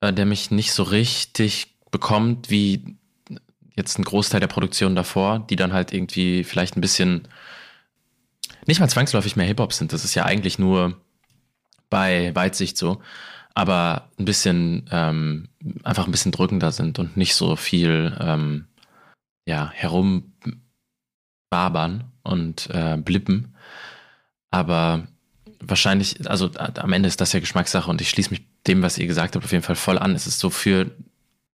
Speaker 1: äh, der mich nicht so richtig bekommt, wie jetzt ein Großteil der Produktion davor, die dann halt irgendwie vielleicht ein bisschen nicht mal zwangsläufig mehr Hip-Hop sind. Das ist ja eigentlich nur bei Weitsicht so, aber ein bisschen ähm, einfach ein bisschen drückender sind und nicht so viel ähm, ja herumbabern und äh, blippen. Aber wahrscheinlich, also am Ende ist das ja Geschmackssache und ich schließe mich dem, was ihr gesagt habt, auf jeden Fall voll an. Es ist so für,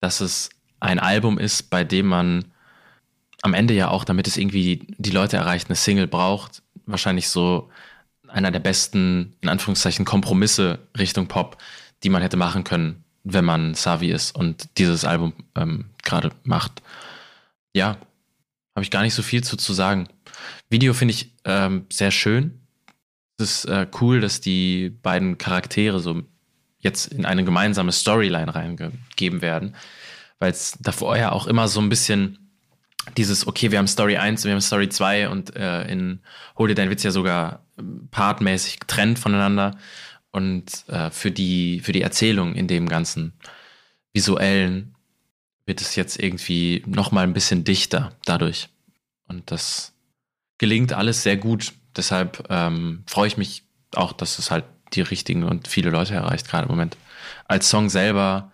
Speaker 1: dass es ein Album ist, bei dem man am Ende ja auch, damit es irgendwie die Leute erreicht, eine Single braucht, wahrscheinlich so einer der besten, in Anführungszeichen, Kompromisse Richtung Pop, die man hätte machen können, wenn man Savi ist und dieses Album ähm, gerade macht. Ja, habe ich gar nicht so viel zu, zu sagen. Video finde ich ähm, sehr schön. Es ist äh, cool, dass die beiden Charaktere so jetzt in eine gemeinsame Storyline reingegeben werden, weil es davor ja auch immer so ein bisschen dieses, okay, wir haben Story 1, wir haben Story 2 und äh, in Hol dir dein Witz ja sogar partmäßig getrennt voneinander. Und äh, für, die, für die Erzählung in dem ganzen visuellen wird es jetzt irgendwie nochmal ein bisschen dichter dadurch. Und das gelingt alles sehr gut. Deshalb ähm, freue ich mich auch, dass es halt die richtigen und viele Leute erreicht, gerade im Moment. Als Song selber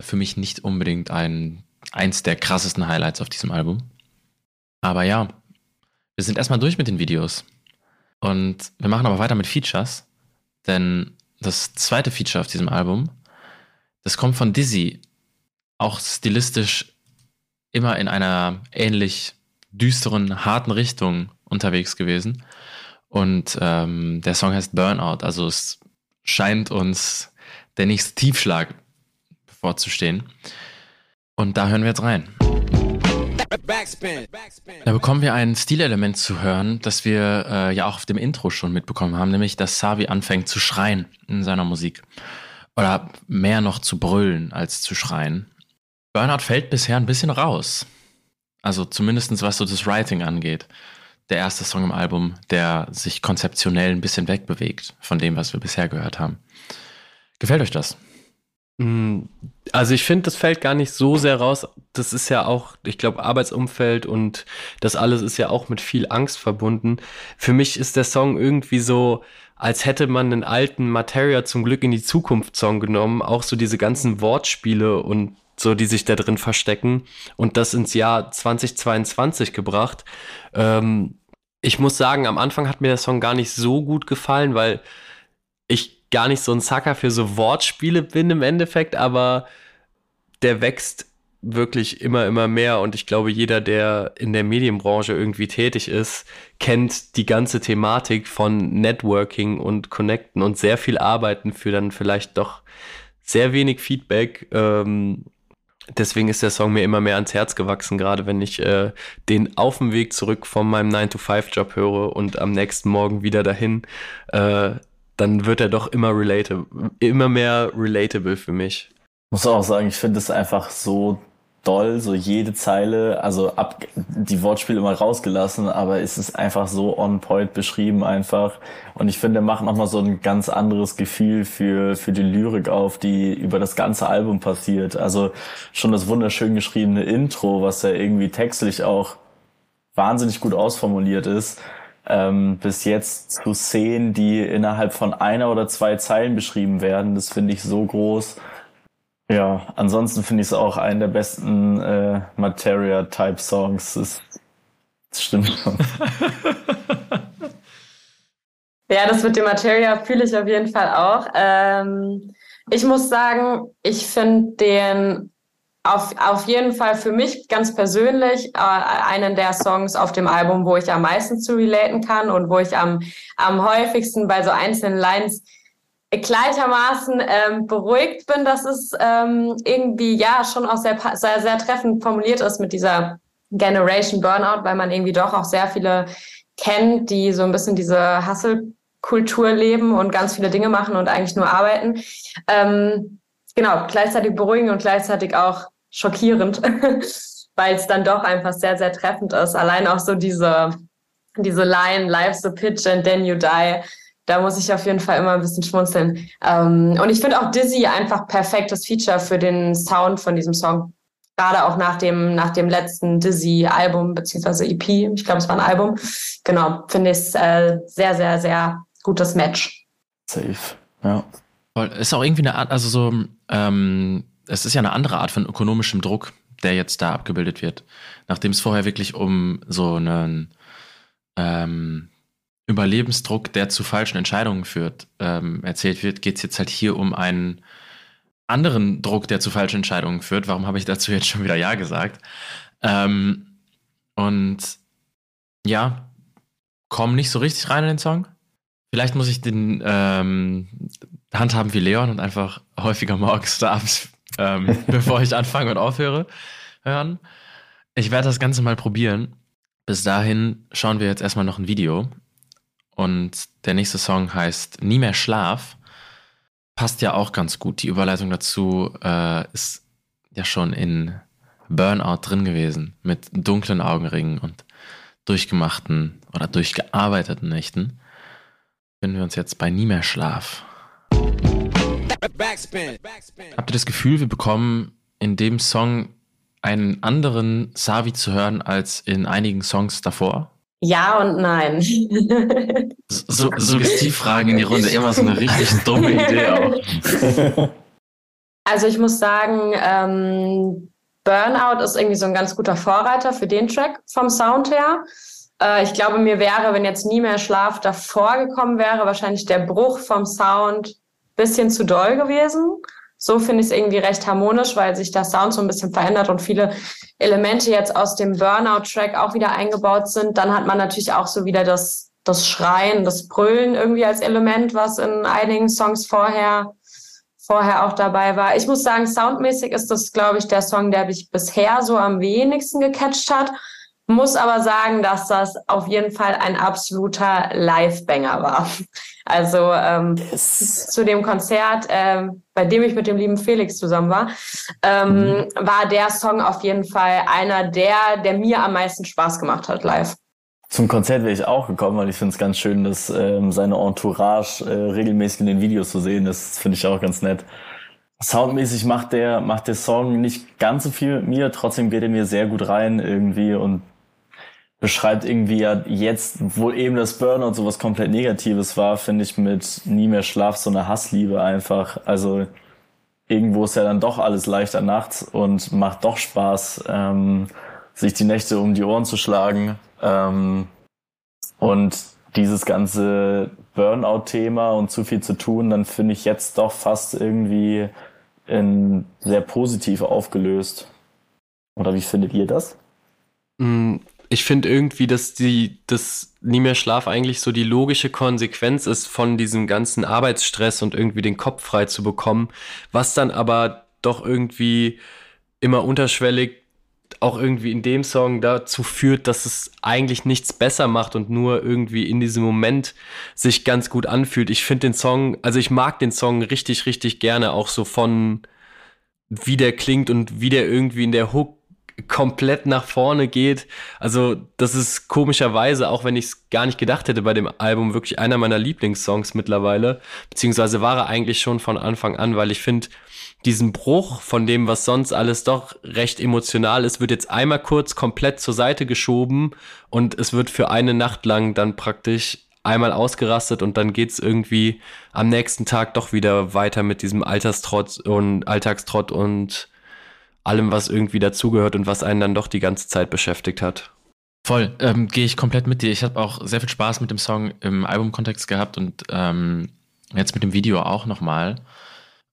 Speaker 1: für mich nicht unbedingt ein eins der krassesten Highlights auf diesem Album. Aber ja, wir sind erstmal durch mit den Videos. Und wir machen aber weiter mit Features. Denn das zweite Feature auf diesem Album, das kommt von Dizzy. Auch stilistisch immer in einer ähnlich düsteren, harten Richtung unterwegs gewesen. Und ähm, der Song heißt Burnout. Also es scheint uns der nächste Tiefschlag bevorzustehen. Und da hören wir jetzt rein. Da bekommen wir ein Stilelement zu hören, das wir äh, ja auch auf dem Intro schon mitbekommen haben, nämlich dass Savi anfängt zu schreien in seiner Musik. Oder mehr noch zu brüllen als zu schreien. Burnout fällt bisher ein bisschen raus. Also zumindest was so das Writing angeht. Der erste Song im Album, der sich konzeptionell ein bisschen wegbewegt von dem, was wir bisher gehört haben. Gefällt euch das?
Speaker 4: Mm, also ich finde, das fällt gar nicht so sehr raus. Das ist ja auch, ich glaube, Arbeitsumfeld und das alles ist ja auch mit viel Angst verbunden. Für mich ist der Song irgendwie so, als hätte man einen alten Materia zum Glück in die Zukunft Song genommen. Auch so diese ganzen Wortspiele und so, die sich da drin verstecken und das ins Jahr 2022 gebracht. Ähm, ich muss sagen, am Anfang hat mir der Song gar nicht so gut gefallen, weil ich gar nicht so ein Sucker für so Wortspiele bin im Endeffekt, aber der wächst wirklich immer, immer mehr und ich glaube, jeder, der in der Medienbranche irgendwie tätig ist, kennt die ganze Thematik von Networking und Connecten und sehr viel Arbeiten für dann vielleicht doch sehr wenig Feedback. Ähm, deswegen ist der Song mir immer mehr ans Herz gewachsen, gerade wenn ich äh, den auf dem Weg zurück von meinem 9-to-5-Job höre und am nächsten Morgen wieder dahin. Äh, dann wird er doch immer relatable, immer mehr relatable für mich.
Speaker 3: Muss auch sagen, ich finde es einfach so doll, so jede Zeile, also ab die Wortspiele immer rausgelassen, aber es ist einfach so on point beschrieben einfach. Und ich finde, er macht nochmal so ein ganz anderes Gefühl für, für die Lyrik auf, die über das ganze Album passiert. Also schon das wunderschön geschriebene Intro, was ja irgendwie textlich auch wahnsinnig gut ausformuliert ist, ähm, bis jetzt zu Szenen, die innerhalb von einer oder zwei Zeilen beschrieben werden, das finde ich so groß. Ja, ansonsten finde ich es auch einen der besten äh, Materia-Type-Songs. Das, das stimmt schon.
Speaker 2: ja, das mit dem Materia fühle ich auf jeden Fall auch. Ähm, ich muss sagen, ich finde den auf, auf jeden Fall für mich ganz persönlich äh, einen der Songs auf dem Album, wo ich am meisten zu relaten kann und wo ich am, am häufigsten bei so einzelnen Lines gleichermaßen ähm, beruhigt bin, dass es ähm, irgendwie ja schon auch sehr, sehr, sehr treffend formuliert ist mit dieser Generation Burnout, weil man irgendwie doch auch sehr viele kennt, die so ein bisschen diese Hustle-Kultur leben und ganz viele Dinge machen und eigentlich nur arbeiten. Ähm, genau, gleichzeitig beruhigend und gleichzeitig auch schockierend, weil es dann doch einfach sehr, sehr treffend ist. Allein auch so diese, diese Line, life's a pitch and then you die da muss ich auf jeden Fall immer ein bisschen schmunzeln. Ähm, und ich finde auch Dizzy einfach perfektes Feature für den Sound von diesem Song. Gerade auch nach dem, nach dem letzten Dizzy-Album, beziehungsweise EP, ich glaube, es war ein Album. Genau, finde ich es äh, sehr, sehr, sehr gutes Match.
Speaker 3: Safe, ja.
Speaker 1: Ist auch irgendwie eine Art, also so, ähm, es ist ja eine andere Art von ökonomischem Druck, der jetzt da abgebildet wird. Nachdem es vorher wirklich um so einen ähm, Überlebensdruck, der zu falschen Entscheidungen führt, ähm, erzählt wird, geht es jetzt halt hier um einen anderen Druck, der zu falschen Entscheidungen führt. Warum habe ich dazu jetzt schon wieder Ja gesagt? Ähm, und ja, komme nicht so richtig rein in den Song. Vielleicht muss ich den ähm, handhaben wie Leon und einfach häufiger morgens oder abends, ähm, bevor ich anfange und aufhöre, hören. Ich werde das Ganze mal probieren. Bis dahin schauen wir jetzt erstmal noch ein Video und der nächste Song heißt Nie mehr Schlaf. Passt ja auch ganz gut. Die Überleitung dazu äh, ist ja schon in Burnout drin gewesen. Mit dunklen Augenringen und durchgemachten oder durchgearbeiteten Nächten. Finden wir uns jetzt bei Nie mehr Schlaf. Backspin. Habt ihr das Gefühl, wir bekommen in dem Song einen anderen Savi zu hören als in einigen Songs davor?
Speaker 2: Ja und nein.
Speaker 1: so, Suggestivfragen in die Runde, immer so eine richtig dumme Idee auch.
Speaker 2: Also ich muss sagen, ähm, Burnout ist irgendwie so ein ganz guter Vorreiter für den Track vom Sound her. Äh, ich glaube, mir wäre, wenn jetzt nie mehr Schlaf davor gekommen wäre, wahrscheinlich der Bruch vom Sound bisschen zu doll gewesen. So finde ich es irgendwie recht harmonisch, weil sich der Sound so ein bisschen verändert und viele Elemente jetzt aus dem Burnout-Track auch wieder eingebaut sind. Dann hat man natürlich auch so wieder das, das Schreien, das Brüllen irgendwie als Element, was in einigen Songs vorher, vorher auch dabei war. Ich muss sagen, soundmäßig ist das, glaube ich, der Song, der mich bisher so am wenigsten gecatcht hat. Muss aber sagen, dass das auf jeden Fall ein absoluter Live-Banger war. Also ähm, yes. zu dem Konzert, äh, bei dem ich mit dem lieben Felix zusammen war, ähm, mhm. war der Song auf jeden Fall einer der, der mir am meisten Spaß gemacht hat live.
Speaker 3: Zum Konzert wäre ich auch gekommen, weil ich finde es ganz schön, dass ähm, seine Entourage äh, regelmäßig in den Videos zu sehen ist. Finde ich auch ganz nett. Soundmäßig macht der, macht der Song nicht ganz so viel mit mir, trotzdem geht er mir sehr gut rein irgendwie und beschreibt irgendwie ja jetzt, wo eben das Burnout so was komplett Negatives war, finde ich mit Nie mehr Schlaf so eine Hassliebe einfach. Also irgendwo ist ja dann doch alles leichter nachts und macht doch Spaß, ähm, sich die Nächte um die Ohren zu schlagen. Ähm, und dieses ganze Burnout-Thema und zu viel zu tun, dann finde ich jetzt doch fast irgendwie in sehr positiv aufgelöst. Oder wie findet ihr das?
Speaker 4: Ich finde irgendwie, dass die, das nie mehr Schlaf eigentlich so die logische Konsequenz ist von diesem ganzen Arbeitsstress und irgendwie den Kopf frei zu bekommen, was dann aber doch irgendwie immer unterschwellig auch irgendwie in dem Song dazu führt, dass es eigentlich nichts besser macht und nur irgendwie in diesem Moment sich ganz gut anfühlt. Ich finde den Song, also ich mag den Song richtig, richtig gerne, auch so von wie der klingt und wie der irgendwie in der Hook komplett nach vorne geht. Also, das ist komischerweise, auch wenn ich es gar nicht gedacht hätte bei dem Album, wirklich einer meiner Lieblingssongs mittlerweile. Beziehungsweise war er eigentlich schon von Anfang an, weil ich finde, diesen Bruch von dem, was sonst alles doch recht emotional ist, wird jetzt einmal kurz komplett zur Seite geschoben und es wird für eine Nacht lang dann praktisch einmal ausgerastet und dann geht's irgendwie am nächsten Tag doch wieder weiter mit diesem Alterstrott und Alltagstrott und allem, was irgendwie dazugehört und was einen dann doch die ganze Zeit beschäftigt hat.
Speaker 1: Voll, ähm, gehe ich komplett mit dir. Ich habe auch sehr viel Spaß mit dem Song im Albumkontext gehabt und ähm, jetzt mit dem Video auch nochmal.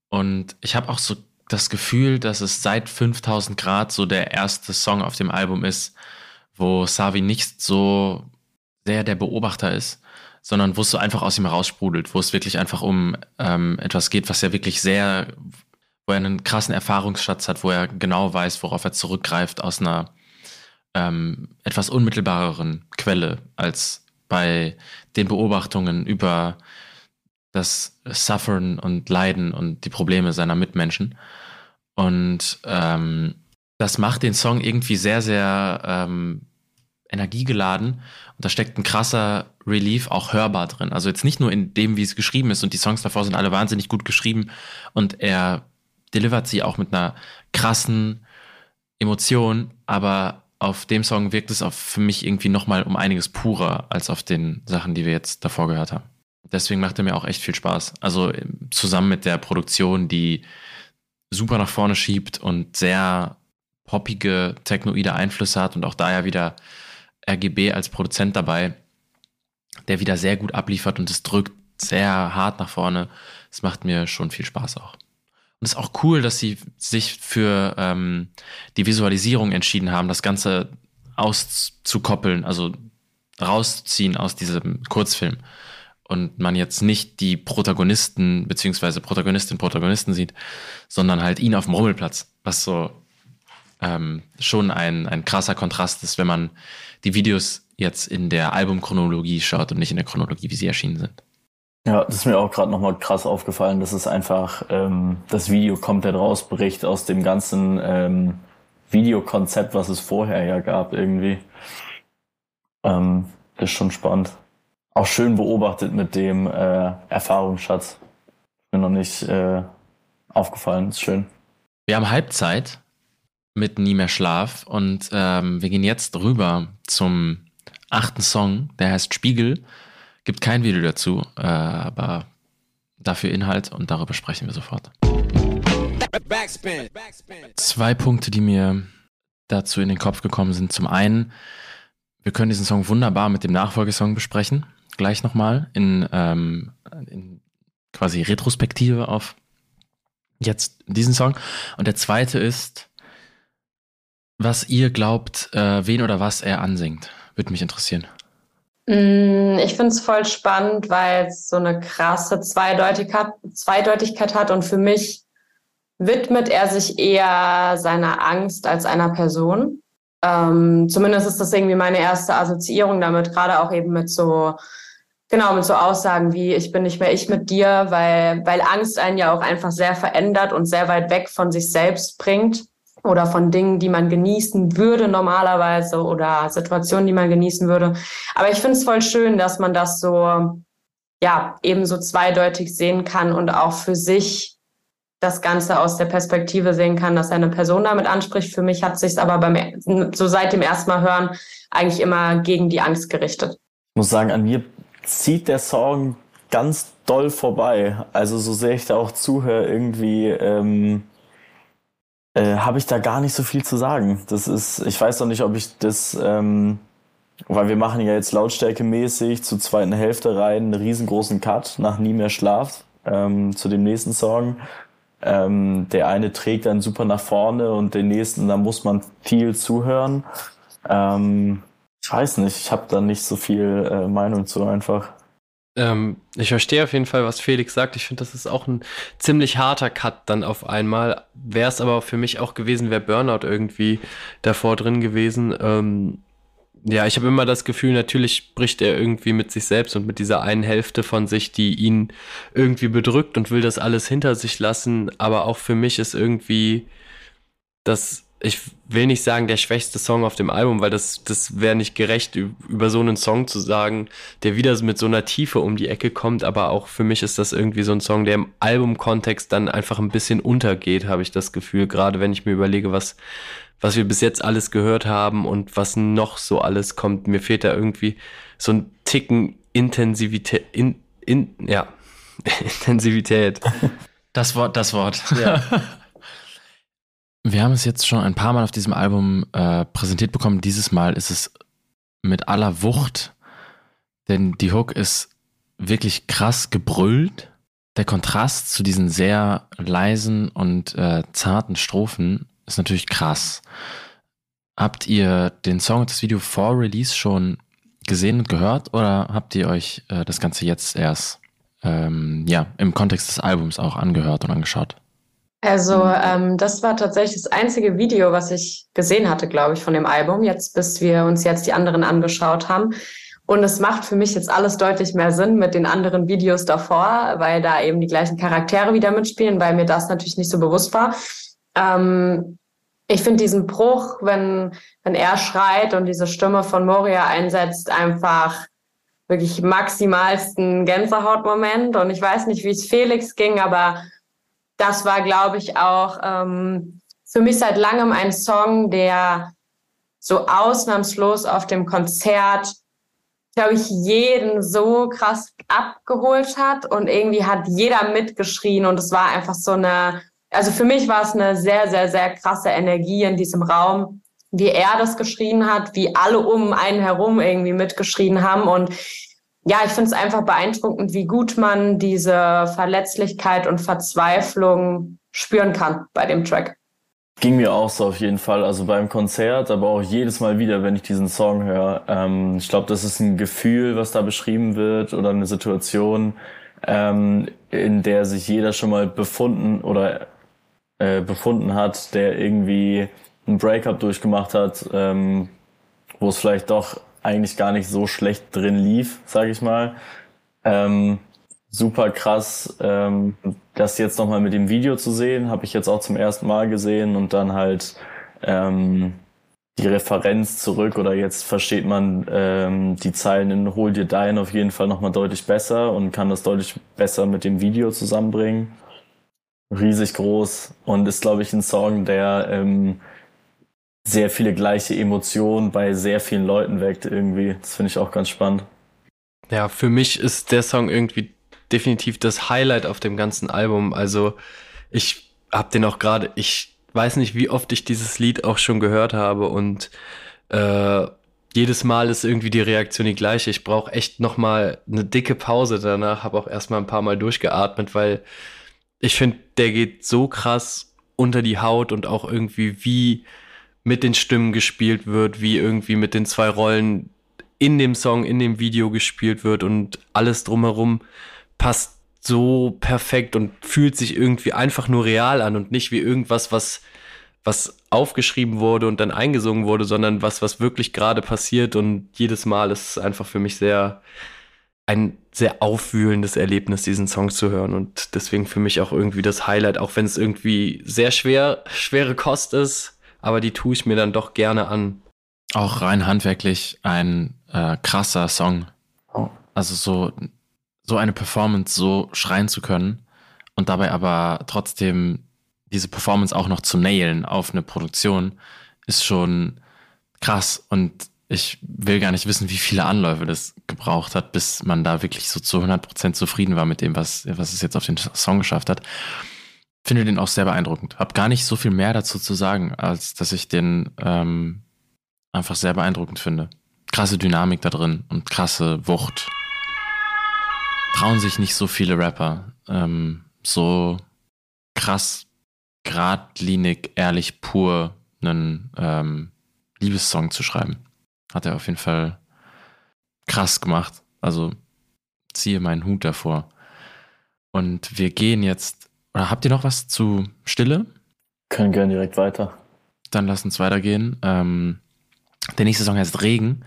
Speaker 1: Und ich habe auch so das Gefühl, dass es seit 5000 Grad so der erste Song auf dem Album ist, wo Savi nicht so sehr der Beobachter ist, sondern wo es so einfach aus ihm raussprudelt, wo es wirklich einfach um ähm, etwas geht, was ja wirklich sehr wo er einen krassen Erfahrungsschatz hat, wo er genau weiß, worauf er zurückgreift aus einer ähm, etwas unmittelbareren Quelle als bei den Beobachtungen über das Suffern und Leiden und die Probleme seiner Mitmenschen. Und ähm, das macht den Song irgendwie sehr, sehr ähm, energiegeladen. Und da steckt ein krasser Relief auch hörbar drin. Also jetzt nicht nur in dem, wie es geschrieben ist. Und die Songs davor sind alle wahnsinnig gut geschrieben. Und er delivert sie auch mit einer krassen Emotion, aber auf dem Song wirkt es auf für mich irgendwie nochmal um einiges purer als auf den Sachen, die wir jetzt davor gehört haben. Deswegen macht er mir auch echt viel Spaß. Also ähm, zusammen mit der Produktion, die super nach vorne schiebt und sehr poppige, technoide Einflüsse hat und auch da ja wieder RGB als Produzent dabei, der wieder sehr gut abliefert und es drückt sehr hart nach vorne. Es macht mir schon viel Spaß auch. Und es ist auch cool, dass sie sich für ähm, die Visualisierung entschieden haben, das Ganze auszukoppeln, also rauszuziehen aus diesem Kurzfilm. Und man jetzt nicht die Protagonisten beziehungsweise Protagonistin, Protagonisten sieht, sondern halt ihn auf dem Rummelplatz, was so ähm, schon ein, ein krasser Kontrast ist, wenn man die Videos jetzt in der Albumchronologie schaut und nicht in der Chronologie, wie sie erschienen sind.
Speaker 3: Ja, das ist mir auch gerade nochmal krass aufgefallen, dass es einfach ähm, das Video komplett rausbricht aus dem ganzen ähm, Videokonzept, was es vorher ja gab irgendwie. Ähm, ist schon spannend. Auch schön beobachtet mit dem äh, Erfahrungsschatz. Mir noch nicht äh, aufgefallen, ist schön.
Speaker 1: Wir haben Halbzeit mit Nie mehr Schlaf und ähm, wir gehen jetzt rüber zum achten Song, der heißt Spiegel. Gibt kein Video dazu, äh, aber dafür Inhalt und darüber sprechen wir sofort. Zwei Punkte, die mir dazu in den Kopf gekommen sind. Zum einen, wir können diesen Song wunderbar mit dem Nachfolgesong besprechen. Gleich nochmal in, ähm, in quasi Retrospektive auf jetzt diesen Song. Und der zweite ist, was ihr glaubt, äh, wen oder was er ansingt. Würde mich interessieren.
Speaker 2: Mm, ich finde es voll spannend, weil es so eine krasse Zweideutigkeit, Zweideutigkeit hat und für mich widmet er sich eher seiner Angst als einer Person. Ähm, zumindest ist das irgendwie meine erste Assoziierung damit, gerade auch eben mit so, genau, mit so Aussagen wie, ich bin nicht mehr ich mit dir, weil, weil Angst einen ja auch einfach sehr verändert und sehr weit weg von sich selbst bringt oder von Dingen, die man genießen würde normalerweise oder Situationen, die man genießen würde. Aber ich finde es voll schön, dass man das so, ja, eben so zweideutig sehen kann und auch für sich das Ganze aus der Perspektive sehen kann, dass eine Person damit anspricht. Für mich hat sich aber beim, so seit dem ersten Mal hören eigentlich immer gegen die Angst gerichtet.
Speaker 3: Ich muss sagen, an mir zieht der Song ganz doll vorbei. Also so sehr ich da auch zuhöre, irgendwie, ähm, äh, habe ich da gar nicht so viel zu sagen. Das ist, ich weiß noch nicht, ob ich das, ähm, weil wir machen ja jetzt lautstärkemäßig zur zweiten Hälfte rein einen riesengroßen Cut nach Nie mehr Schlaf ähm, zu dem nächsten Song. Ähm, der eine trägt dann super nach vorne und den nächsten, da muss man viel zuhören. Ähm, ich weiß nicht, ich habe da nicht so viel äh, Meinung zu einfach.
Speaker 4: Ähm, ich verstehe auf jeden Fall, was Felix sagt. Ich finde, das ist auch ein ziemlich harter Cut dann auf einmal. Wäre es aber für mich auch gewesen, wäre Burnout irgendwie davor drin gewesen. Ähm, Ja, ich habe immer das Gefühl, natürlich spricht er irgendwie mit sich selbst und mit dieser einen Hälfte von sich, die ihn irgendwie bedrückt und will das alles hinter sich lassen. Aber auch für mich ist irgendwie das, ich will nicht sagen, der schwächste Song auf dem Album, weil das, das wäre nicht gerecht, über so einen Song zu sagen, der wieder mit so einer Tiefe um die Ecke kommt. Aber auch für mich ist das irgendwie so ein Song, der im Albumkontext dann einfach ein bisschen untergeht, habe ich das Gefühl. Gerade wenn ich mir überlege, was was wir bis jetzt alles gehört haben und was noch so alles kommt. Mir fehlt da irgendwie so ein Ticken Intensivität, in, in, ja, Intensivität.
Speaker 1: Das Wort, das Wort. Ja. Wir haben es jetzt schon ein paar Mal auf diesem Album äh, präsentiert bekommen. Dieses Mal ist es mit aller Wucht, denn die Hook ist wirklich krass gebrüllt. Der Kontrast zu diesen sehr leisen und äh, zarten Strophen ist natürlich krass. Habt ihr den Song und das Video vor Release schon gesehen und gehört oder habt ihr euch äh, das Ganze jetzt erst ähm, ja, im Kontext des Albums auch angehört und angeschaut?
Speaker 2: Also ähm, das war tatsächlich das einzige Video, was ich gesehen hatte, glaube ich, von dem Album, jetzt bis wir uns jetzt die anderen angeschaut haben. Und es macht für mich jetzt alles deutlich mehr Sinn mit den anderen Videos davor, weil da eben die gleichen Charaktere wieder mitspielen, weil mir das natürlich nicht so bewusst war. Ähm, ich finde diesen Bruch, wenn, wenn er schreit und diese Stimme von Moria einsetzt, einfach wirklich maximalsten Gänsehautmoment. Und ich weiß nicht, wie es Felix ging, aber das war, glaube ich, auch ähm, für mich seit langem ein Song, der so ausnahmslos auf dem Konzert, glaube ich, jeden so krass abgeholt hat und irgendwie hat jeder mitgeschrien und es war einfach so eine also für mich war es eine sehr, sehr, sehr krasse Energie in diesem Raum, wie er das geschrien hat, wie alle um einen herum irgendwie mitgeschrien haben. Und ja, ich finde es einfach beeindruckend, wie gut man diese Verletzlichkeit und Verzweiflung spüren kann bei dem Track.
Speaker 3: Ging mir auch so auf jeden Fall. Also beim Konzert, aber auch jedes Mal wieder, wenn ich diesen Song höre. Ähm, ich glaube, das ist ein Gefühl, was da beschrieben wird oder eine Situation, ähm, in der sich jeder schon mal befunden oder äh, befunden hat, der irgendwie ein Breakup durchgemacht hat, ähm, wo es vielleicht doch eigentlich gar nicht so schlecht drin lief, sage ich mal. Ähm, super krass, ähm, das jetzt nochmal mit dem Video zu sehen, habe ich jetzt auch zum ersten Mal gesehen und dann halt ähm, die Referenz zurück oder jetzt versteht man ähm, die Zeilen in Hol dir dein auf jeden Fall nochmal deutlich besser und kann das deutlich besser mit dem Video zusammenbringen riesig groß und ist, glaube ich, ein Song, der ähm, sehr viele gleiche Emotionen bei sehr vielen Leuten weckt irgendwie. Das finde ich auch ganz spannend.
Speaker 4: Ja, für mich ist der Song irgendwie definitiv das Highlight auf dem ganzen Album. Also ich habe den auch gerade, ich weiß nicht, wie oft ich dieses Lied auch schon gehört habe und äh, jedes Mal ist irgendwie die Reaktion die gleiche. Ich brauche echt noch mal eine dicke Pause danach, habe auch erstmal ein paar Mal durchgeatmet, weil ich finde, der geht so krass unter die Haut und auch irgendwie, wie mit den Stimmen gespielt wird, wie irgendwie mit den zwei Rollen in dem Song, in dem Video gespielt wird und alles drumherum passt so perfekt und fühlt sich irgendwie einfach nur real an und nicht wie irgendwas, was, was aufgeschrieben wurde und dann eingesungen wurde, sondern was, was wirklich gerade passiert und jedes Mal ist es einfach für mich sehr, ein sehr aufwühlendes Erlebnis, diesen Song zu hören. Und deswegen für mich auch irgendwie das Highlight, auch wenn es irgendwie sehr schwer, schwere Kost ist, aber die tue ich mir dann doch gerne an.
Speaker 1: Auch rein handwerklich ein äh, krasser Song. Oh. Also so, so eine Performance so schreien zu können und dabei aber trotzdem diese Performance auch noch zu nailen auf eine Produktion, ist schon krass. Und ich will gar nicht wissen, wie viele Anläufe das gebraucht hat, bis man da wirklich so zu 100% zufrieden war mit dem, was, was es jetzt auf den Song geschafft hat. Finde den auch sehr beeindruckend. Hab gar nicht so viel mehr dazu zu sagen, als dass ich den ähm, einfach sehr beeindruckend finde. Krasse Dynamik da drin und krasse Wucht. Trauen sich nicht so viele Rapper, ähm, so krass, geradlinig, ehrlich, pur einen ähm, Liebessong zu schreiben hat er auf jeden Fall krass gemacht. Also ziehe meinen Hut davor. Und wir gehen jetzt. Oder habt ihr noch was zu Stille?
Speaker 3: Können gerne direkt weiter.
Speaker 1: Dann lass uns weitergehen. Ähm, Der nächste Song heißt Regen.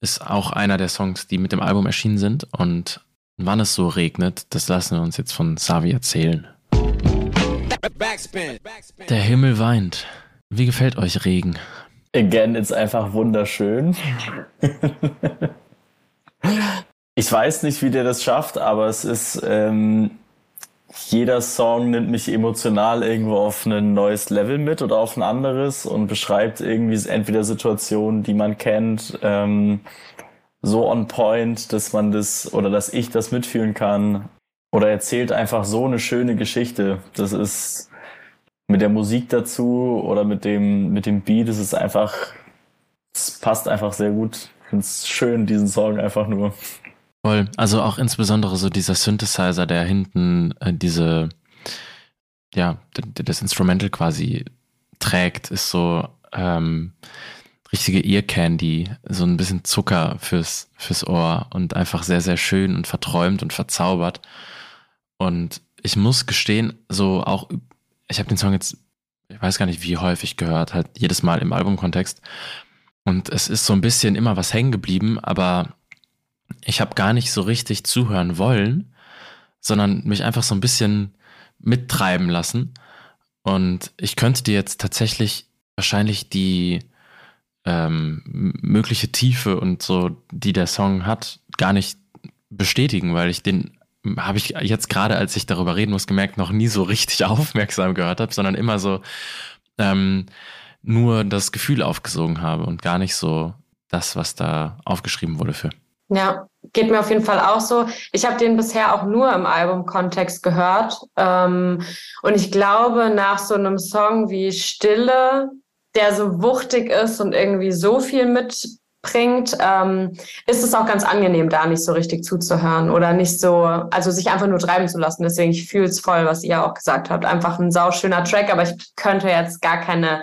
Speaker 1: Ist auch einer der Songs, die mit dem Album erschienen sind. Und wann es so regnet, das lassen wir uns jetzt von Savi erzählen. Der Himmel weint. Wie gefällt euch Regen?
Speaker 3: Again, ist einfach wunderschön. ich weiß nicht, wie der das schafft, aber es ist ähm, jeder Song nimmt mich emotional irgendwo auf ein neues Level mit oder auf ein anderes und beschreibt irgendwie entweder Situationen, die man kennt, ähm, so on point, dass man das oder dass ich das mitfühlen kann oder erzählt einfach so eine schöne Geschichte. Das ist mit der Musik dazu oder mit dem mit dem Beat, es ist einfach, es passt einfach sehr gut. Ich finde es schön, diesen Song einfach nur.
Speaker 1: Voll. Also auch insbesondere so dieser Synthesizer, der hinten äh, diese, ja, das Instrumental quasi trägt, ist so ähm, richtige Ear Candy, so ein bisschen Zucker fürs, fürs Ohr und einfach sehr, sehr schön und verträumt und verzaubert. Und ich muss gestehen, so auch, ich habe den Song jetzt, ich weiß gar nicht wie häufig gehört, halt jedes Mal im Albumkontext. Und es ist so ein bisschen immer was hängen geblieben, aber ich habe gar nicht so richtig zuhören wollen, sondern mich einfach so ein bisschen mittreiben lassen. Und ich könnte dir jetzt tatsächlich wahrscheinlich die ähm, mögliche Tiefe und so, die der Song hat, gar nicht bestätigen, weil ich den habe ich jetzt gerade, als ich darüber reden muss, gemerkt, noch nie so richtig aufmerksam gehört habe, sondern immer so ähm, nur das Gefühl aufgesogen habe und gar nicht so das, was da aufgeschrieben wurde für.
Speaker 2: Ja, geht mir auf jeden Fall auch so. Ich habe den bisher auch nur im Albumkontext gehört. Ähm, und ich glaube, nach so einem Song wie Stille, der so wuchtig ist und irgendwie so viel mitbringt, ähm, ist es auch ganz angenehm, da nicht so richtig zuzuhören oder nicht so, also sich einfach nur treiben zu lassen. Deswegen, ich fühle es voll, was ihr auch gesagt habt. Einfach ein sauschöner Track, aber ich könnte jetzt gar keine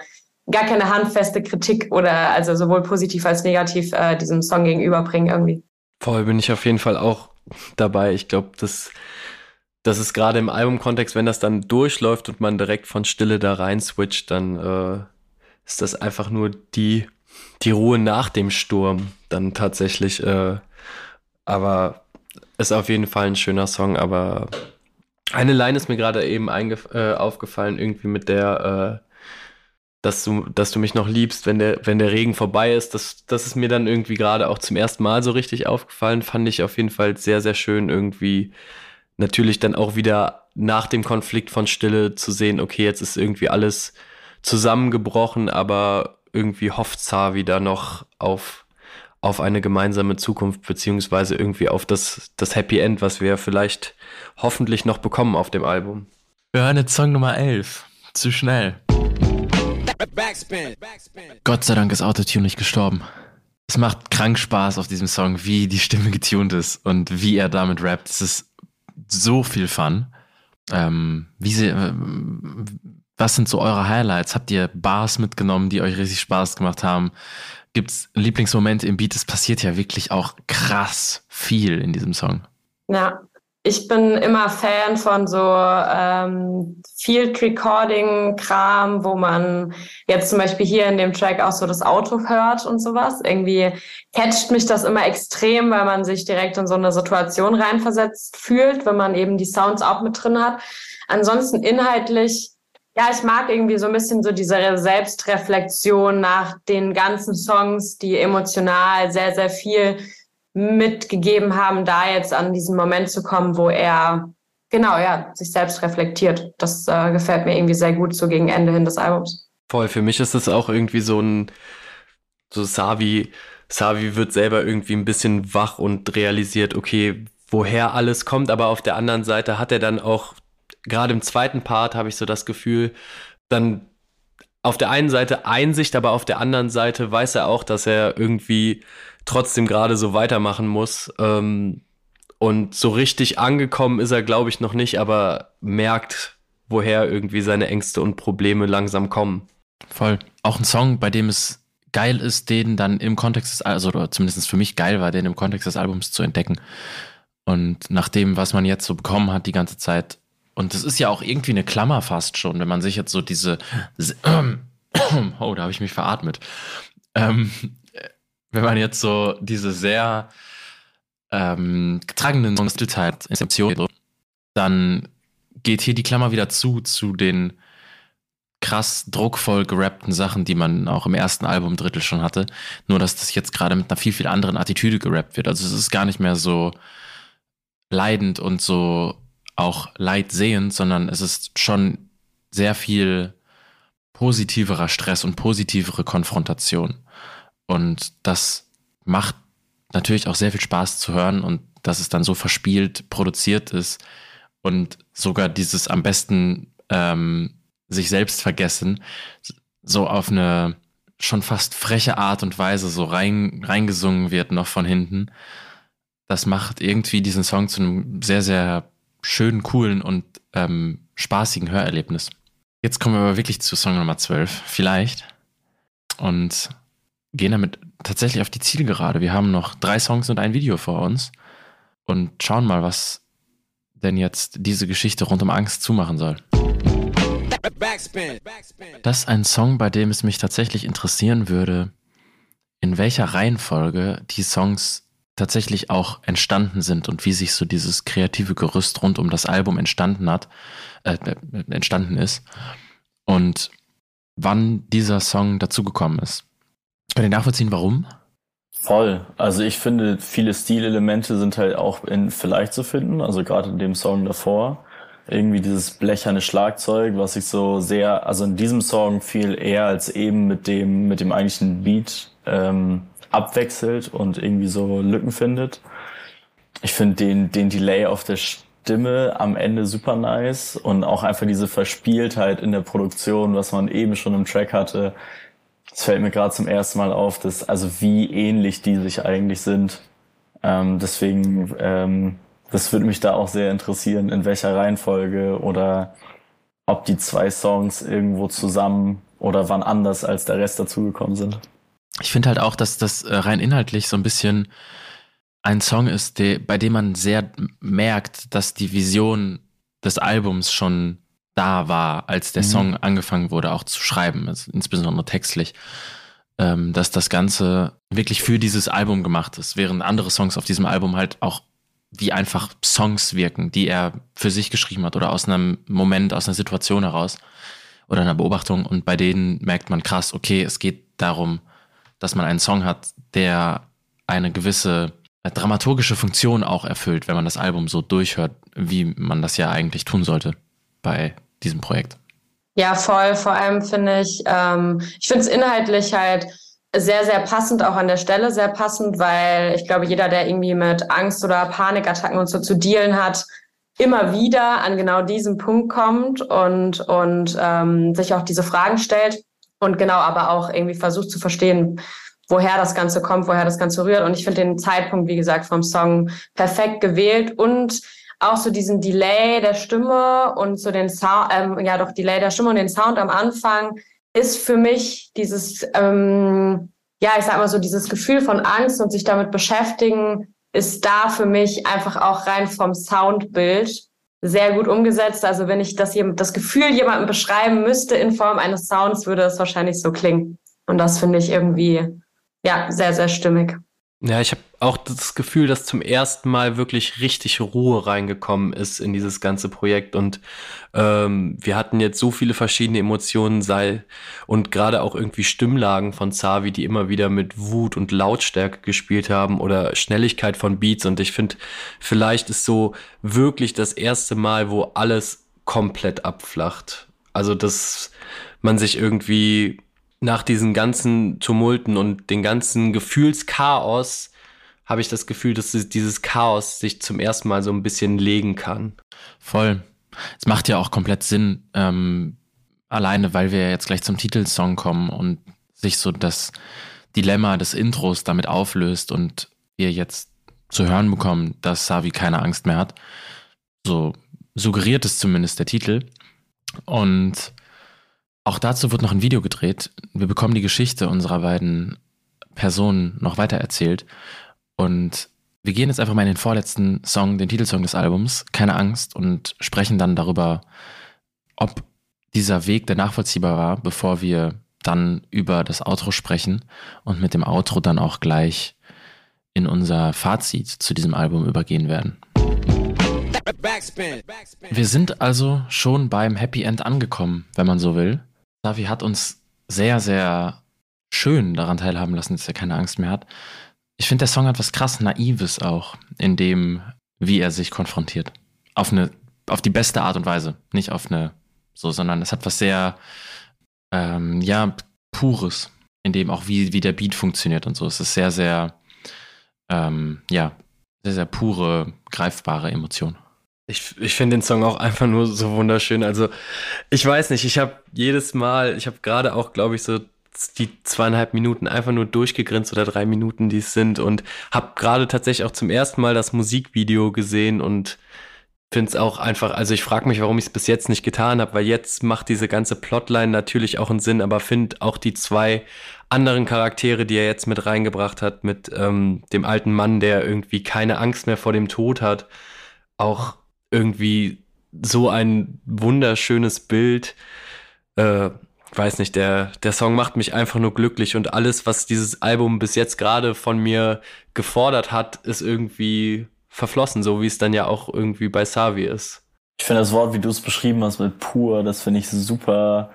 Speaker 2: gar keine handfeste Kritik oder also sowohl positiv als negativ äh, diesem Song gegenüberbringen irgendwie.
Speaker 4: Voll bin ich auf jeden Fall auch dabei. Ich glaube, dass das ist gerade im Albumkontext, wenn das dann durchläuft und man direkt von Stille da rein switcht, dann äh, ist das einfach nur die, die Ruhe nach dem Sturm dann tatsächlich. Äh, aber ist auf jeden Fall ein schöner Song, aber eine Line ist mir gerade eben äh, aufgefallen, irgendwie mit der, äh, dass du, dass du mich noch liebst, wenn der, wenn der Regen vorbei ist. Das, das ist mir dann irgendwie gerade auch zum ersten Mal so richtig aufgefallen. Fand ich auf jeden Fall sehr, sehr schön irgendwie. Natürlich dann auch wieder nach dem Konflikt von Stille zu sehen, okay, jetzt ist irgendwie alles zusammengebrochen, aber irgendwie hofft Zar wieder noch auf, auf eine gemeinsame Zukunft, beziehungsweise irgendwie auf das, das Happy End, was wir vielleicht hoffentlich noch bekommen auf dem Album.
Speaker 1: Wir hören jetzt Song Nummer 11. Zu schnell. Gott sei Dank ist Autotune nicht gestorben. Es macht krank Spaß auf diesem Song, wie die Stimme getuned ist und wie er damit rappt. Es ist so viel Fun. Ähm, wie sie, äh, was sind so eure Highlights? Habt ihr Bars mitgenommen, die euch richtig Spaß gemacht haben? Gibt es Lieblingsmomente im Beat? Es passiert ja wirklich auch krass viel in diesem Song.
Speaker 2: Ja, ich bin immer Fan von so ähm, Field Recording Kram, wo man jetzt zum Beispiel hier in dem Track auch so das Auto hört und sowas. Irgendwie catcht mich das immer extrem, weil man sich direkt in so eine Situation reinversetzt fühlt, wenn man eben die Sounds auch mit drin hat. Ansonsten inhaltlich ja, ich mag irgendwie so ein bisschen so diese Selbstreflexion nach den ganzen Songs, die emotional sehr, sehr viel mitgegeben haben, da jetzt an diesen Moment zu kommen, wo er genau ja sich selbst reflektiert. Das äh, gefällt mir irgendwie sehr gut so gegen Ende hin des Albums.
Speaker 4: Voll, für mich ist es auch irgendwie so ein so Savi Savi wird selber irgendwie ein bisschen wach und realisiert, okay, woher alles kommt, aber auf der anderen Seite hat er dann auch gerade im zweiten Part habe ich so das Gefühl, dann auf der einen Seite Einsicht, aber auf der anderen Seite weiß er auch, dass er irgendwie trotzdem gerade so weitermachen muss. Ähm, und so richtig angekommen ist er, glaube ich, noch nicht, aber merkt, woher irgendwie seine Ängste und Probleme langsam kommen.
Speaker 1: Voll. Auch ein Song, bei dem es geil ist, den dann im Kontext des, also oder zumindest für mich geil war, den im Kontext des Albums zu entdecken. Und nach dem, was man jetzt so bekommen hat die ganze Zeit, und das ist ja auch irgendwie eine Klammer fast schon, wenn man sich jetzt so diese, oh, da habe ich mich veratmet ähm, wenn man jetzt so diese sehr ähm, tragenden Songs halt dann geht hier die Klammer wieder zu, zu den krass druckvoll gerappten Sachen, die man auch im ersten Album Drittel schon hatte. Nur, dass das jetzt gerade mit einer viel, viel anderen Attitüde gerappt wird. Also es ist gar nicht mehr so leidend und so auch leidsehend, sondern es ist schon sehr viel positiverer Stress und positivere Konfrontation. Und das macht natürlich auch sehr viel Spaß zu hören und dass es dann so verspielt produziert ist und sogar dieses am besten ähm, sich selbst vergessen, so auf eine schon fast freche Art und Weise so rein, reingesungen wird noch von hinten. Das macht irgendwie diesen Song zu einem sehr, sehr schönen, coolen und ähm, spaßigen Hörerlebnis. Jetzt kommen wir aber wirklich zu Song Nummer 12, vielleicht. Und gehen damit tatsächlich auf die Zielgerade. Wir haben noch drei Songs und ein Video vor uns und schauen mal, was denn jetzt diese Geschichte rund um Angst zumachen soll. Das ist ein Song, bei dem es mich tatsächlich interessieren würde, in welcher Reihenfolge die Songs tatsächlich auch entstanden sind und wie sich so dieses kreative Gerüst rund um das Album entstanden hat, äh, äh entstanden ist und wann dieser Song dazugekommen ist. Könnt ihr nachvollziehen, warum?
Speaker 3: Voll. Also ich finde, viele Stilelemente sind halt auch in vielleicht zu finden, also gerade in dem Song davor irgendwie dieses blecherne Schlagzeug, was ich so sehr, also in diesem Song viel eher als eben mit dem, mit dem eigentlichen Beat ähm, abwechselt und irgendwie so Lücken findet. Ich finde den, den Delay auf der Stimme am Ende super nice und auch einfach diese Verspieltheit in der Produktion, was man eben schon im Track hatte. Es fällt mir gerade zum ersten Mal auf, dass also wie ähnlich die sich eigentlich sind. Ähm, deswegen ähm, das würde mich da auch sehr interessieren, in welcher Reihenfolge oder ob die zwei Songs irgendwo zusammen oder wann anders als der Rest dazugekommen sind.
Speaker 1: Ich finde halt auch, dass das äh, rein inhaltlich so ein bisschen ein Song ist, der, bei dem man sehr merkt, dass die Vision des Albums schon da war, als der mhm. Song angefangen wurde, auch zu schreiben, also insbesondere textlich, ähm, dass das Ganze wirklich für dieses Album gemacht ist, während andere Songs auf diesem Album halt auch wie einfach Songs wirken, die er für sich geschrieben hat oder aus einem Moment, aus einer Situation heraus oder einer Beobachtung. Und bei denen merkt man krass, okay, es geht darum, dass man einen Song hat, der eine gewisse dramaturgische Funktion auch erfüllt, wenn man das Album so durchhört, wie man das ja eigentlich tun sollte bei diesem Projekt.
Speaker 2: Ja, voll. Vor allem finde ich, ähm, ich finde es inhaltlich halt sehr, sehr passend, auch an der Stelle sehr passend, weil ich glaube, jeder, der irgendwie mit Angst oder Panikattacken und so zu dealen hat, immer wieder an genau diesen Punkt kommt und, und ähm, sich auch diese Fragen stellt und genau aber auch irgendwie versucht zu verstehen, woher das Ganze kommt, woher das Ganze rührt. Und ich finde den Zeitpunkt, wie gesagt, vom Song perfekt gewählt und auch so diesen Delay der Stimme und so den Sound, ähm, ja doch Delay der Stimme und den Sound am Anfang ist für mich dieses, ähm, ja, ich sag mal so, dieses Gefühl von Angst und sich damit beschäftigen, ist da für mich einfach auch rein vom Soundbild sehr gut umgesetzt. Also wenn ich das, das Gefühl jemandem beschreiben müsste in Form eines Sounds, würde es wahrscheinlich so klingen. Und das finde ich irgendwie, ja, sehr, sehr stimmig.
Speaker 4: Ja, ich habe auch das Gefühl, dass zum ersten Mal wirklich richtig Ruhe reingekommen ist in dieses ganze Projekt. Und ähm, wir hatten jetzt so viele verschiedene Emotionen, sei und gerade auch irgendwie Stimmlagen von Zavi, die immer wieder mit Wut und Lautstärke gespielt haben oder Schnelligkeit von Beats. Und ich finde, vielleicht ist so wirklich das erste Mal, wo alles komplett abflacht. Also, dass man sich irgendwie nach diesen ganzen Tumulten und den ganzen Gefühlschaos habe ich das Gefühl, dass dieses Chaos sich zum ersten Mal so ein bisschen legen kann.
Speaker 1: Voll. Es macht ja auch komplett Sinn, ähm, alleine weil wir jetzt gleich zum Titelsong kommen und sich so das Dilemma des Intros damit auflöst und wir jetzt zu hören bekommen, dass Savi keine Angst mehr hat. So suggeriert es zumindest der Titel. Und auch dazu wird noch ein Video gedreht. Wir bekommen die Geschichte unserer beiden Personen noch weiter erzählt. Und wir gehen jetzt einfach mal in den vorletzten Song, den Titelsong des Albums, keine Angst, und sprechen dann darüber, ob dieser Weg der nachvollziehbar war, bevor wir dann über das Outro sprechen und mit dem Outro dann auch gleich in unser Fazit zu diesem Album übergehen werden. Wir sind also schon beim Happy End angekommen, wenn man so will. Davi hat uns sehr, sehr schön daran teilhaben lassen, dass er keine Angst mehr hat. Ich finde, der Song hat was krass Naives auch, in dem, wie er sich konfrontiert. Auf eine, auf die beste Art und Weise. Nicht auf eine, so, sondern es hat was sehr, ähm, ja, Pures, in dem auch wie, wie der Beat funktioniert und so. Es ist sehr, sehr, ähm, ja, sehr, sehr pure, greifbare Emotion.
Speaker 4: Ich, ich finde den Song auch einfach nur so wunderschön. Also, ich weiß nicht, ich habe jedes Mal, ich habe gerade auch, glaube ich, so die zweieinhalb Minuten einfach nur durchgegrinst oder drei Minuten, die es sind und habe gerade tatsächlich auch zum ersten Mal das Musikvideo gesehen und finde es auch einfach, also ich frage mich, warum ich es bis jetzt nicht getan habe, weil jetzt macht diese ganze Plotline natürlich auch einen Sinn, aber finde auch die zwei anderen Charaktere, die er jetzt mit reingebracht hat, mit ähm, dem alten Mann, der irgendwie keine Angst mehr vor dem Tod hat, auch irgendwie so ein wunderschönes Bild. Äh, weiß nicht, der, der Song macht mich einfach nur glücklich und alles, was dieses Album bis jetzt gerade von mir gefordert hat, ist irgendwie verflossen, so wie es dann ja auch irgendwie bei Savi ist.
Speaker 3: Ich finde das Wort, wie du es beschrieben hast mit pur, das finde ich super,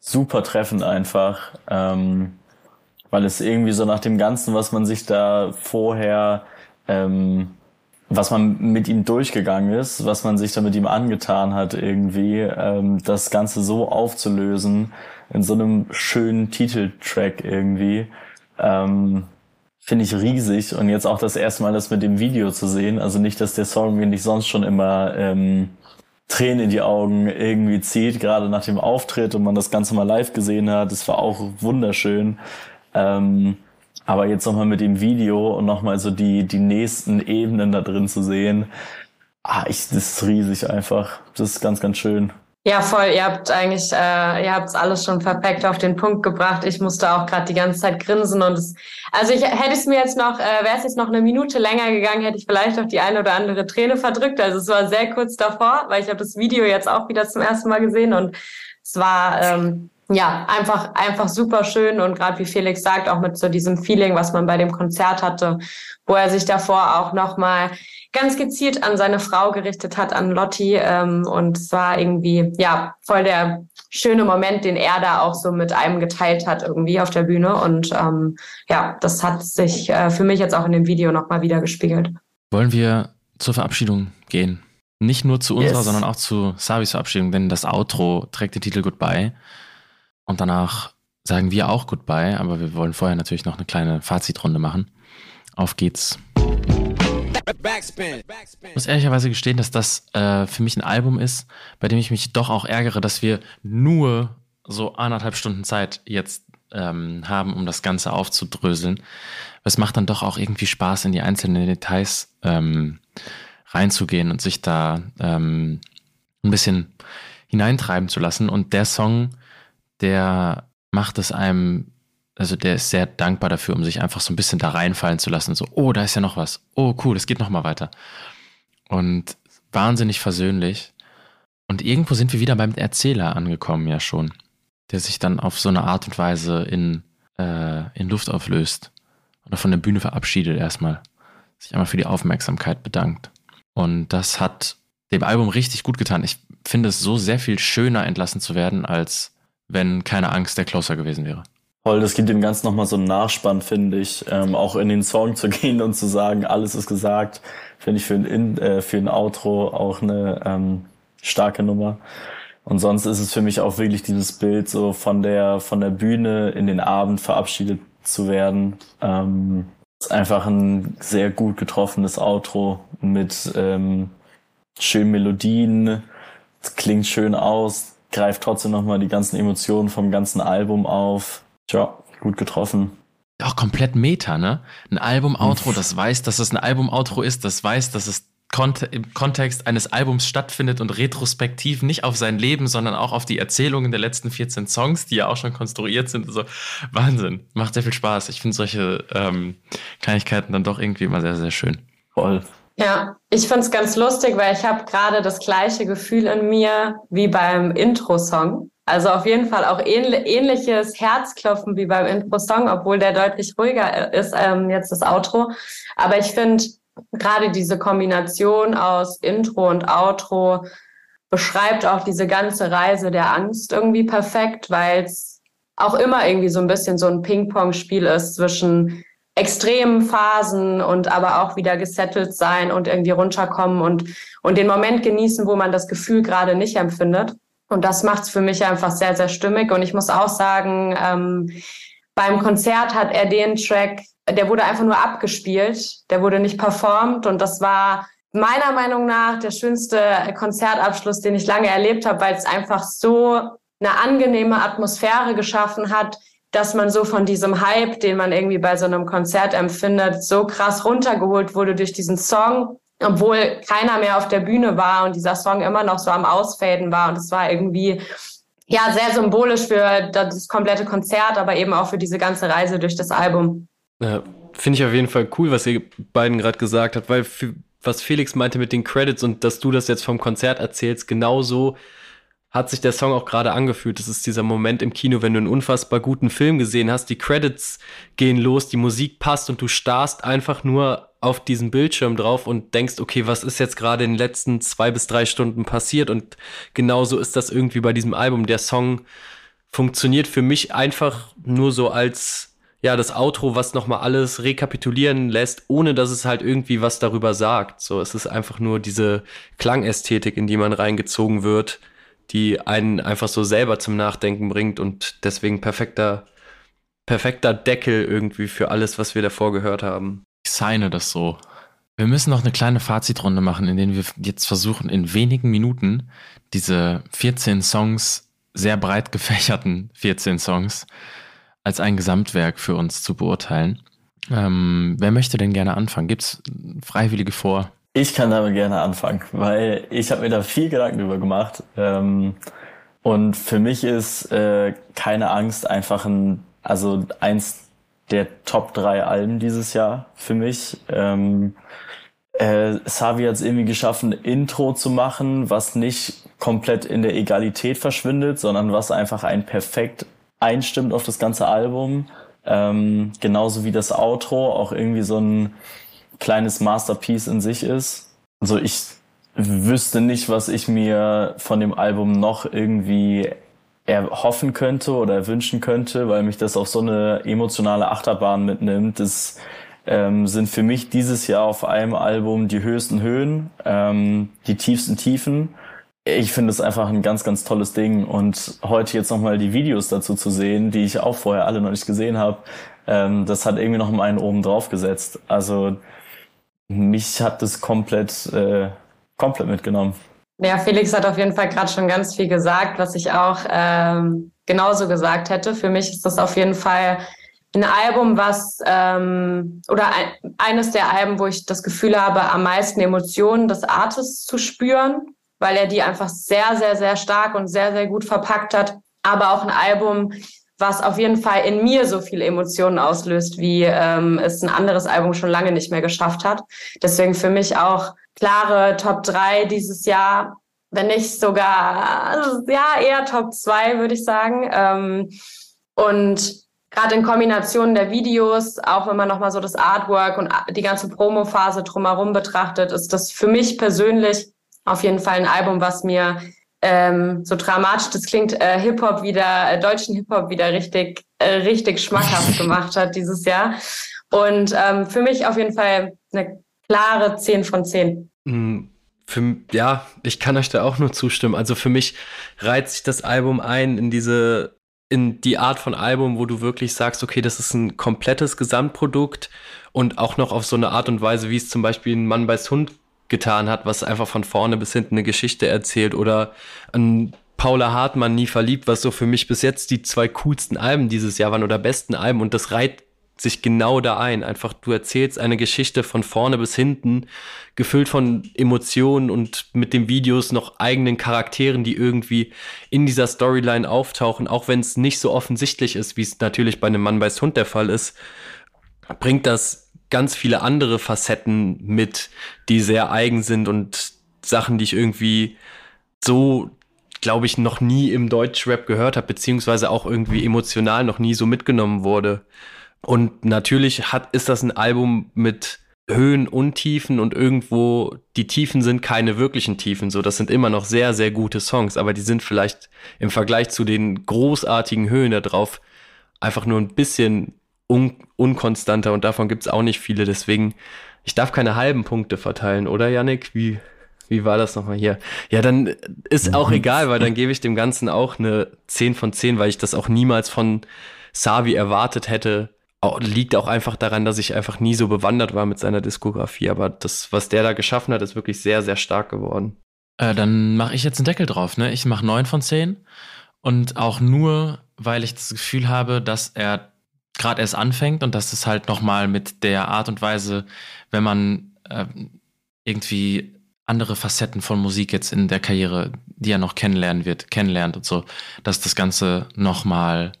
Speaker 3: super treffend einfach, ähm, weil es irgendwie so nach dem Ganzen, was man sich da vorher, ähm, was man mit ihm durchgegangen ist, was man sich da mit ihm angetan hat, irgendwie, ähm, das Ganze so aufzulösen in so einem schönen Titeltrack irgendwie. Ähm, finde ich riesig und jetzt auch das erste Mal das mit dem Video zu sehen. Also nicht, dass der Song mir nicht sonst schon immer ähm, Tränen in die Augen irgendwie zieht, gerade nach dem Auftritt und man das Ganze mal live gesehen hat. Das war auch wunderschön. Ähm, aber jetzt nochmal mit dem Video und nochmal so die, die nächsten Ebenen da drin zu sehen, ah, ich, das ist riesig einfach. Das ist ganz, ganz schön.
Speaker 2: Ja, voll. Ihr habt eigentlich, äh, ihr habt es alles schon perfekt auf den Punkt gebracht. Ich musste auch gerade die ganze Zeit grinsen und es, also ich hätte es mir jetzt noch, äh, wäre es jetzt noch eine Minute länger gegangen, hätte ich vielleicht auch die eine oder andere Träne verdrückt. Also es war sehr kurz davor, weil ich habe das Video jetzt auch wieder zum ersten Mal gesehen und es war ähm, ja, einfach, einfach super schön und gerade wie Felix sagt, auch mit so diesem Feeling, was man bei dem Konzert hatte, wo er sich davor auch nochmal ganz gezielt an seine Frau gerichtet hat, an Lotti. Ähm, und es war irgendwie, ja, voll der schöne Moment, den er da auch so mit einem geteilt hat, irgendwie auf der Bühne. Und ähm, ja, das hat sich äh, für mich jetzt auch in dem Video nochmal wieder gespiegelt.
Speaker 1: Wollen wir zur Verabschiedung gehen? Nicht nur zu unserer, yes. sondern auch zu Savis Verabschiedung, denn das Outro trägt den Titel Goodbye. Und danach sagen wir auch Goodbye, aber wir wollen vorher natürlich noch eine kleine Fazitrunde machen. Auf geht's. Ich muss ehrlicherweise gestehen, dass das äh, für mich ein Album ist, bei dem ich mich doch auch ärgere, dass wir nur so anderthalb Stunden Zeit jetzt ähm, haben, um das Ganze aufzudröseln. Es macht dann doch auch irgendwie Spaß, in die einzelnen Details ähm, reinzugehen und sich da ähm, ein bisschen hineintreiben zu lassen. Und der Song der macht es einem, also der ist sehr dankbar dafür, um sich einfach so ein bisschen da reinfallen zu lassen. So, oh, da ist ja noch was. Oh, cool, es geht noch mal weiter. Und wahnsinnig versöhnlich. Und irgendwo sind wir wieder beim Erzähler angekommen, ja schon. Der sich dann auf so eine Art und Weise in, äh, in Luft auflöst. Oder von der Bühne verabschiedet erstmal. Sich einmal für die Aufmerksamkeit bedankt. Und das hat dem Album richtig gut getan. Ich finde es so sehr viel schöner entlassen zu werden, als wenn keine Angst der Closer gewesen wäre.
Speaker 3: Voll, das gibt dem Ganzen nochmal so einen Nachspann, finde ich. Ähm, auch in den Song zu gehen und zu sagen, alles ist gesagt, finde ich für ein, in, äh, für ein Outro auch eine ähm, starke Nummer. Und sonst ist es für mich auch wirklich dieses Bild, so von der, von der Bühne in den Abend verabschiedet zu werden. Ähm, ist einfach ein sehr gut getroffenes Outro mit ähm, schönen Melodien. Es klingt schön aus, greift trotzdem nochmal die ganzen Emotionen vom ganzen Album auf. Tja, gut getroffen.
Speaker 1: Auch komplett Meta, ne? Ein Album-Outro, das weiß, dass es ein Album-Outro ist, das weiß, dass es im Kontext eines Albums stattfindet und retrospektiv nicht auf sein Leben, sondern auch auf die Erzählungen der letzten 14 Songs, die ja auch schon konstruiert sind. Also Wahnsinn, macht sehr viel Spaß. Ich finde solche ähm, Kleinigkeiten dann doch irgendwie immer sehr, sehr schön.
Speaker 3: Voll.
Speaker 2: Ja, ich finde es ganz lustig, weil ich habe gerade das gleiche Gefühl in mir wie beim Intro-Song. Also auf jeden Fall auch ähnliches Herzklopfen wie beim Intro-Song, obwohl der deutlich ruhiger ist, ähm, jetzt das Outro. Aber ich finde gerade diese Kombination aus Intro und Outro beschreibt auch diese ganze Reise der Angst irgendwie perfekt, weil es auch immer irgendwie so ein bisschen so ein Ping-Pong-Spiel ist zwischen extremen Phasen und aber auch wieder gesettelt sein und irgendwie runterkommen und, und den Moment genießen, wo man das Gefühl gerade nicht empfindet. Und das macht es für mich einfach sehr, sehr stimmig. Und ich muss auch sagen, ähm, beim Konzert hat er den Track, der wurde einfach nur abgespielt, der wurde nicht performt. Und das war meiner Meinung nach der schönste Konzertabschluss, den ich lange erlebt habe, weil es einfach so eine angenehme Atmosphäre geschaffen hat, dass man so von diesem Hype, den man irgendwie bei so einem Konzert empfindet, so krass runtergeholt wurde durch diesen Song obwohl keiner mehr auf der Bühne war und dieser Song immer noch so am Ausfaden war. Und es war irgendwie ja sehr symbolisch für das komplette Konzert, aber eben auch für diese ganze Reise durch das Album.
Speaker 4: Ja, Finde ich auf jeden Fall cool, was ihr beiden gerade gesagt habt, weil für, was Felix meinte mit den Credits und dass du das jetzt vom Konzert erzählst, genauso hat sich der Song auch gerade angefühlt. Das ist dieser Moment im Kino, wenn du einen unfassbar guten Film gesehen hast, die Credits gehen los, die Musik passt und du starrst einfach nur auf diesen Bildschirm drauf und denkst, okay, was ist jetzt gerade in den letzten zwei bis drei Stunden passiert? Und genauso ist das irgendwie bei diesem Album. Der Song funktioniert für mich einfach nur so als ja das Outro, was nochmal alles rekapitulieren lässt, ohne dass es halt irgendwie was darüber sagt. So, es ist einfach nur diese Klangästhetik, in die man reingezogen wird, die einen einfach so selber zum Nachdenken bringt und deswegen perfekter perfekter Deckel irgendwie für alles, was wir davor gehört haben.
Speaker 1: Ich signe das so. Wir müssen noch eine kleine Fazitrunde machen, in der wir jetzt versuchen, in wenigen Minuten diese 14 Songs, sehr breit gefächerten 14 Songs, als ein Gesamtwerk für uns zu beurteilen. Ähm, wer möchte denn gerne anfangen? Gibt es Freiwillige vor?
Speaker 3: Ich kann damit gerne anfangen, weil ich habe mir da viel Gedanken drüber gemacht. Ähm, und für mich ist äh, keine Angst einfach ein, also eins der Top 3 Alben dieses Jahr für mich. Ähm, äh, Savi hat es irgendwie geschaffen, Intro zu machen, was nicht komplett in der Egalität verschwindet, sondern was einfach ein perfekt einstimmt auf das ganze Album. Ähm, genauso wie das Outro auch irgendwie so ein kleines Masterpiece in sich ist. Also ich wüsste nicht, was ich mir von dem Album noch irgendwie erhoffen könnte oder wünschen könnte, weil mich das auf so eine emotionale Achterbahn mitnimmt. Das ähm, sind für mich dieses Jahr auf einem Album die höchsten Höhen, ähm, die tiefsten Tiefen. Ich finde es einfach ein ganz, ganz tolles Ding. Und heute jetzt nochmal die Videos dazu zu sehen, die ich auch vorher alle noch nicht gesehen habe, ähm, das hat irgendwie noch mal einen oben drauf gesetzt. Also mich hat das komplett, äh, komplett mitgenommen.
Speaker 2: Ja, Felix hat auf jeden Fall gerade schon ganz viel gesagt, was ich auch ähm, genauso gesagt hätte. Für mich ist das auf jeden Fall ein Album, was ähm, oder ein, eines der Alben, wo ich das Gefühl habe, am meisten Emotionen des Artists zu spüren, weil er die einfach sehr, sehr, sehr stark und sehr, sehr gut verpackt hat. Aber auch ein Album, was auf jeden Fall in mir so viele Emotionen auslöst, wie ähm, es ein anderes Album schon lange nicht mehr geschafft hat. Deswegen für mich auch klare Top 3 dieses Jahr, wenn nicht sogar, also, ja, eher Top 2, würde ich sagen. Ähm, und gerade in Kombination der Videos, auch wenn man nochmal so das Artwork und die ganze Promo-Phase drumherum betrachtet, ist das für mich persönlich auf jeden Fall ein Album, was mir ähm, so dramatisch das klingt, äh, Hip-Hop wieder, äh, deutschen Hip-Hop wieder richtig, äh, richtig schmackhaft gemacht hat dieses Jahr. Und ähm, für mich auf jeden Fall eine klare 10 von 10.
Speaker 4: Mm, für, ja, ich kann euch da auch nur zustimmen. Also für mich reizt sich das Album ein in diese, in die Art von Album, wo du wirklich sagst, okay, das ist ein komplettes Gesamtprodukt und auch noch auf so eine Art und Weise, wie es zum Beispiel ein Mann beißt Hund getan hat, was einfach von vorne bis hinten eine Geschichte erzählt oder ein Paula Hartmann nie verliebt, was so für mich bis jetzt die zwei coolsten Alben dieses Jahr waren oder besten Alben und das reiht sich genau da ein. Einfach, du erzählst eine Geschichte von vorne bis hinten, gefüllt von Emotionen und mit den Videos noch eigenen Charakteren, die irgendwie in dieser Storyline auftauchen, auch wenn es nicht so offensichtlich ist, wie es natürlich bei einem Mann beißt Hund der Fall ist, bringt das ganz viele andere Facetten mit, die sehr eigen sind und Sachen, die ich irgendwie so glaube ich, noch nie im Deutschrap gehört habe, beziehungsweise auch irgendwie emotional noch nie so mitgenommen wurde. Und natürlich hat, ist das ein Album mit Höhen und Tiefen und irgendwo die Tiefen sind keine wirklichen Tiefen. So, das sind immer noch sehr, sehr gute Songs, aber die sind vielleicht im Vergleich zu den großartigen Höhen da drauf einfach nur ein bisschen un unkonstanter und davon gibt's auch nicht viele. Deswegen, ich darf keine halben Punkte verteilen, oder Yannick? Wie, wie war das nochmal hier? Ja, dann ist auch egal, weil dann gebe ich dem Ganzen auch eine 10 von 10, weil ich das auch niemals von Savi erwartet hätte. Liegt auch einfach daran, dass ich einfach nie so bewandert war mit seiner Diskografie. Aber das, was der da geschaffen hat, ist wirklich sehr, sehr stark geworden.
Speaker 1: Äh, dann mache ich jetzt einen Deckel drauf. Ne? Ich mache 9 von 10. Und auch nur, weil ich das Gefühl habe, dass er gerade erst anfängt und dass es halt nochmal mit der Art und Weise, wenn man äh, irgendwie andere Facetten von Musik jetzt in der Karriere, die er noch kennenlernen wird, kennenlernt und so, dass das Ganze nochmal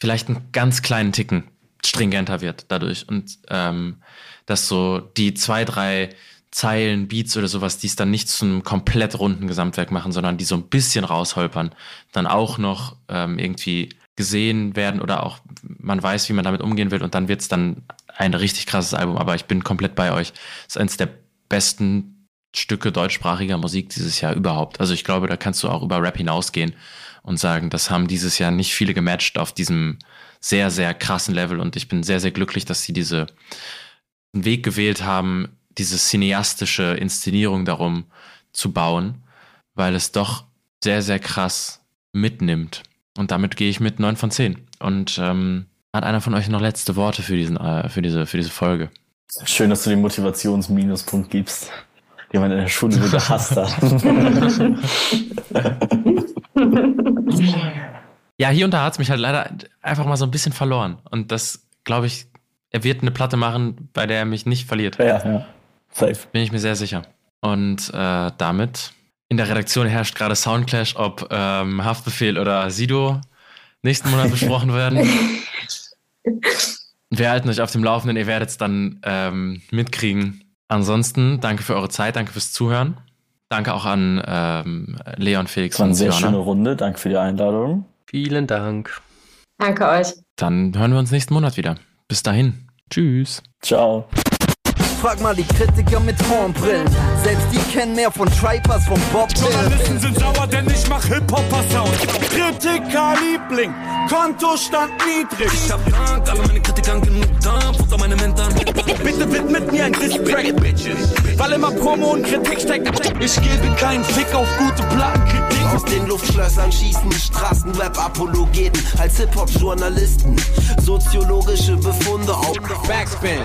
Speaker 1: vielleicht einen ganz kleinen Ticken stringenter wird dadurch. Und ähm, dass so die zwei, drei Zeilen, Beats oder sowas, die es dann nicht zu einem komplett runden Gesamtwerk machen, sondern die so ein bisschen rausholpern, dann auch noch ähm, irgendwie gesehen werden oder auch man weiß, wie man damit umgehen will und dann wird es dann ein richtig krasses Album, aber ich bin komplett bei euch. Es ist eines der besten Stücke deutschsprachiger Musik dieses Jahr überhaupt. Also ich glaube, da kannst du auch über Rap hinausgehen und sagen, das haben dieses Jahr nicht viele gematcht auf diesem sehr, sehr krassen Level und ich bin sehr, sehr glücklich, dass sie diese Weg gewählt haben, diese cineastische Inszenierung darum zu bauen, weil es doch sehr, sehr krass mitnimmt. Und damit gehe ich mit 9 von 10. Und ähm, hat einer von euch noch letzte Worte für, diesen, äh, für, diese, für diese Folge?
Speaker 3: Schön, dass du den Motivationsminuspunkt gibst die man in der Schule so gehasst hat.
Speaker 1: ja, hier und da hat es mich halt leider einfach mal so ein bisschen verloren. Und das, glaube ich, er wird eine Platte machen, bei der er mich nicht verliert.
Speaker 3: Ja, ja.
Speaker 1: Safe. Bin ich mir sehr sicher. Und äh, damit in der Redaktion herrscht gerade Soundclash, ob ähm, Haftbefehl oder Sido nächsten Monat besprochen werden. Wir halten euch auf dem Laufenden, ihr werdet es dann ähm, mitkriegen. Ansonsten danke für eure Zeit, danke fürs Zuhören. Danke auch an ähm, Leon, Felix
Speaker 3: das war eine sehr schöne Runde. Danke für die Einladung.
Speaker 4: Vielen Dank.
Speaker 2: Danke euch.
Speaker 1: Dann hören wir uns nächsten Monat wieder. Bis dahin. Tschüss.
Speaker 3: Ciao.
Speaker 5: Frag mal die Kritiker mit Hornbrillen. Selbst die kennen mehr von Tripers, von Bob
Speaker 6: Journalisten sind sauer, denn ich mach Hip-Hopper-Sound. Kritiker Liebling, Kontostand niedrig.
Speaker 7: Ich hab Dank, alle meine Kritikern genug Dampf unter meine Mentoren.
Speaker 6: Bitte widmet mir ein Distrack, Bitches. Weil immer Promo und Kritik steckt. Ich gebe keinen Fick auf gute Plattenkritik.
Speaker 8: Aus den Luftschlössern schießen Straßenrap-Apologeten als Hip-Hop-Journalisten. Soziologische Befunde auf
Speaker 6: Backspin.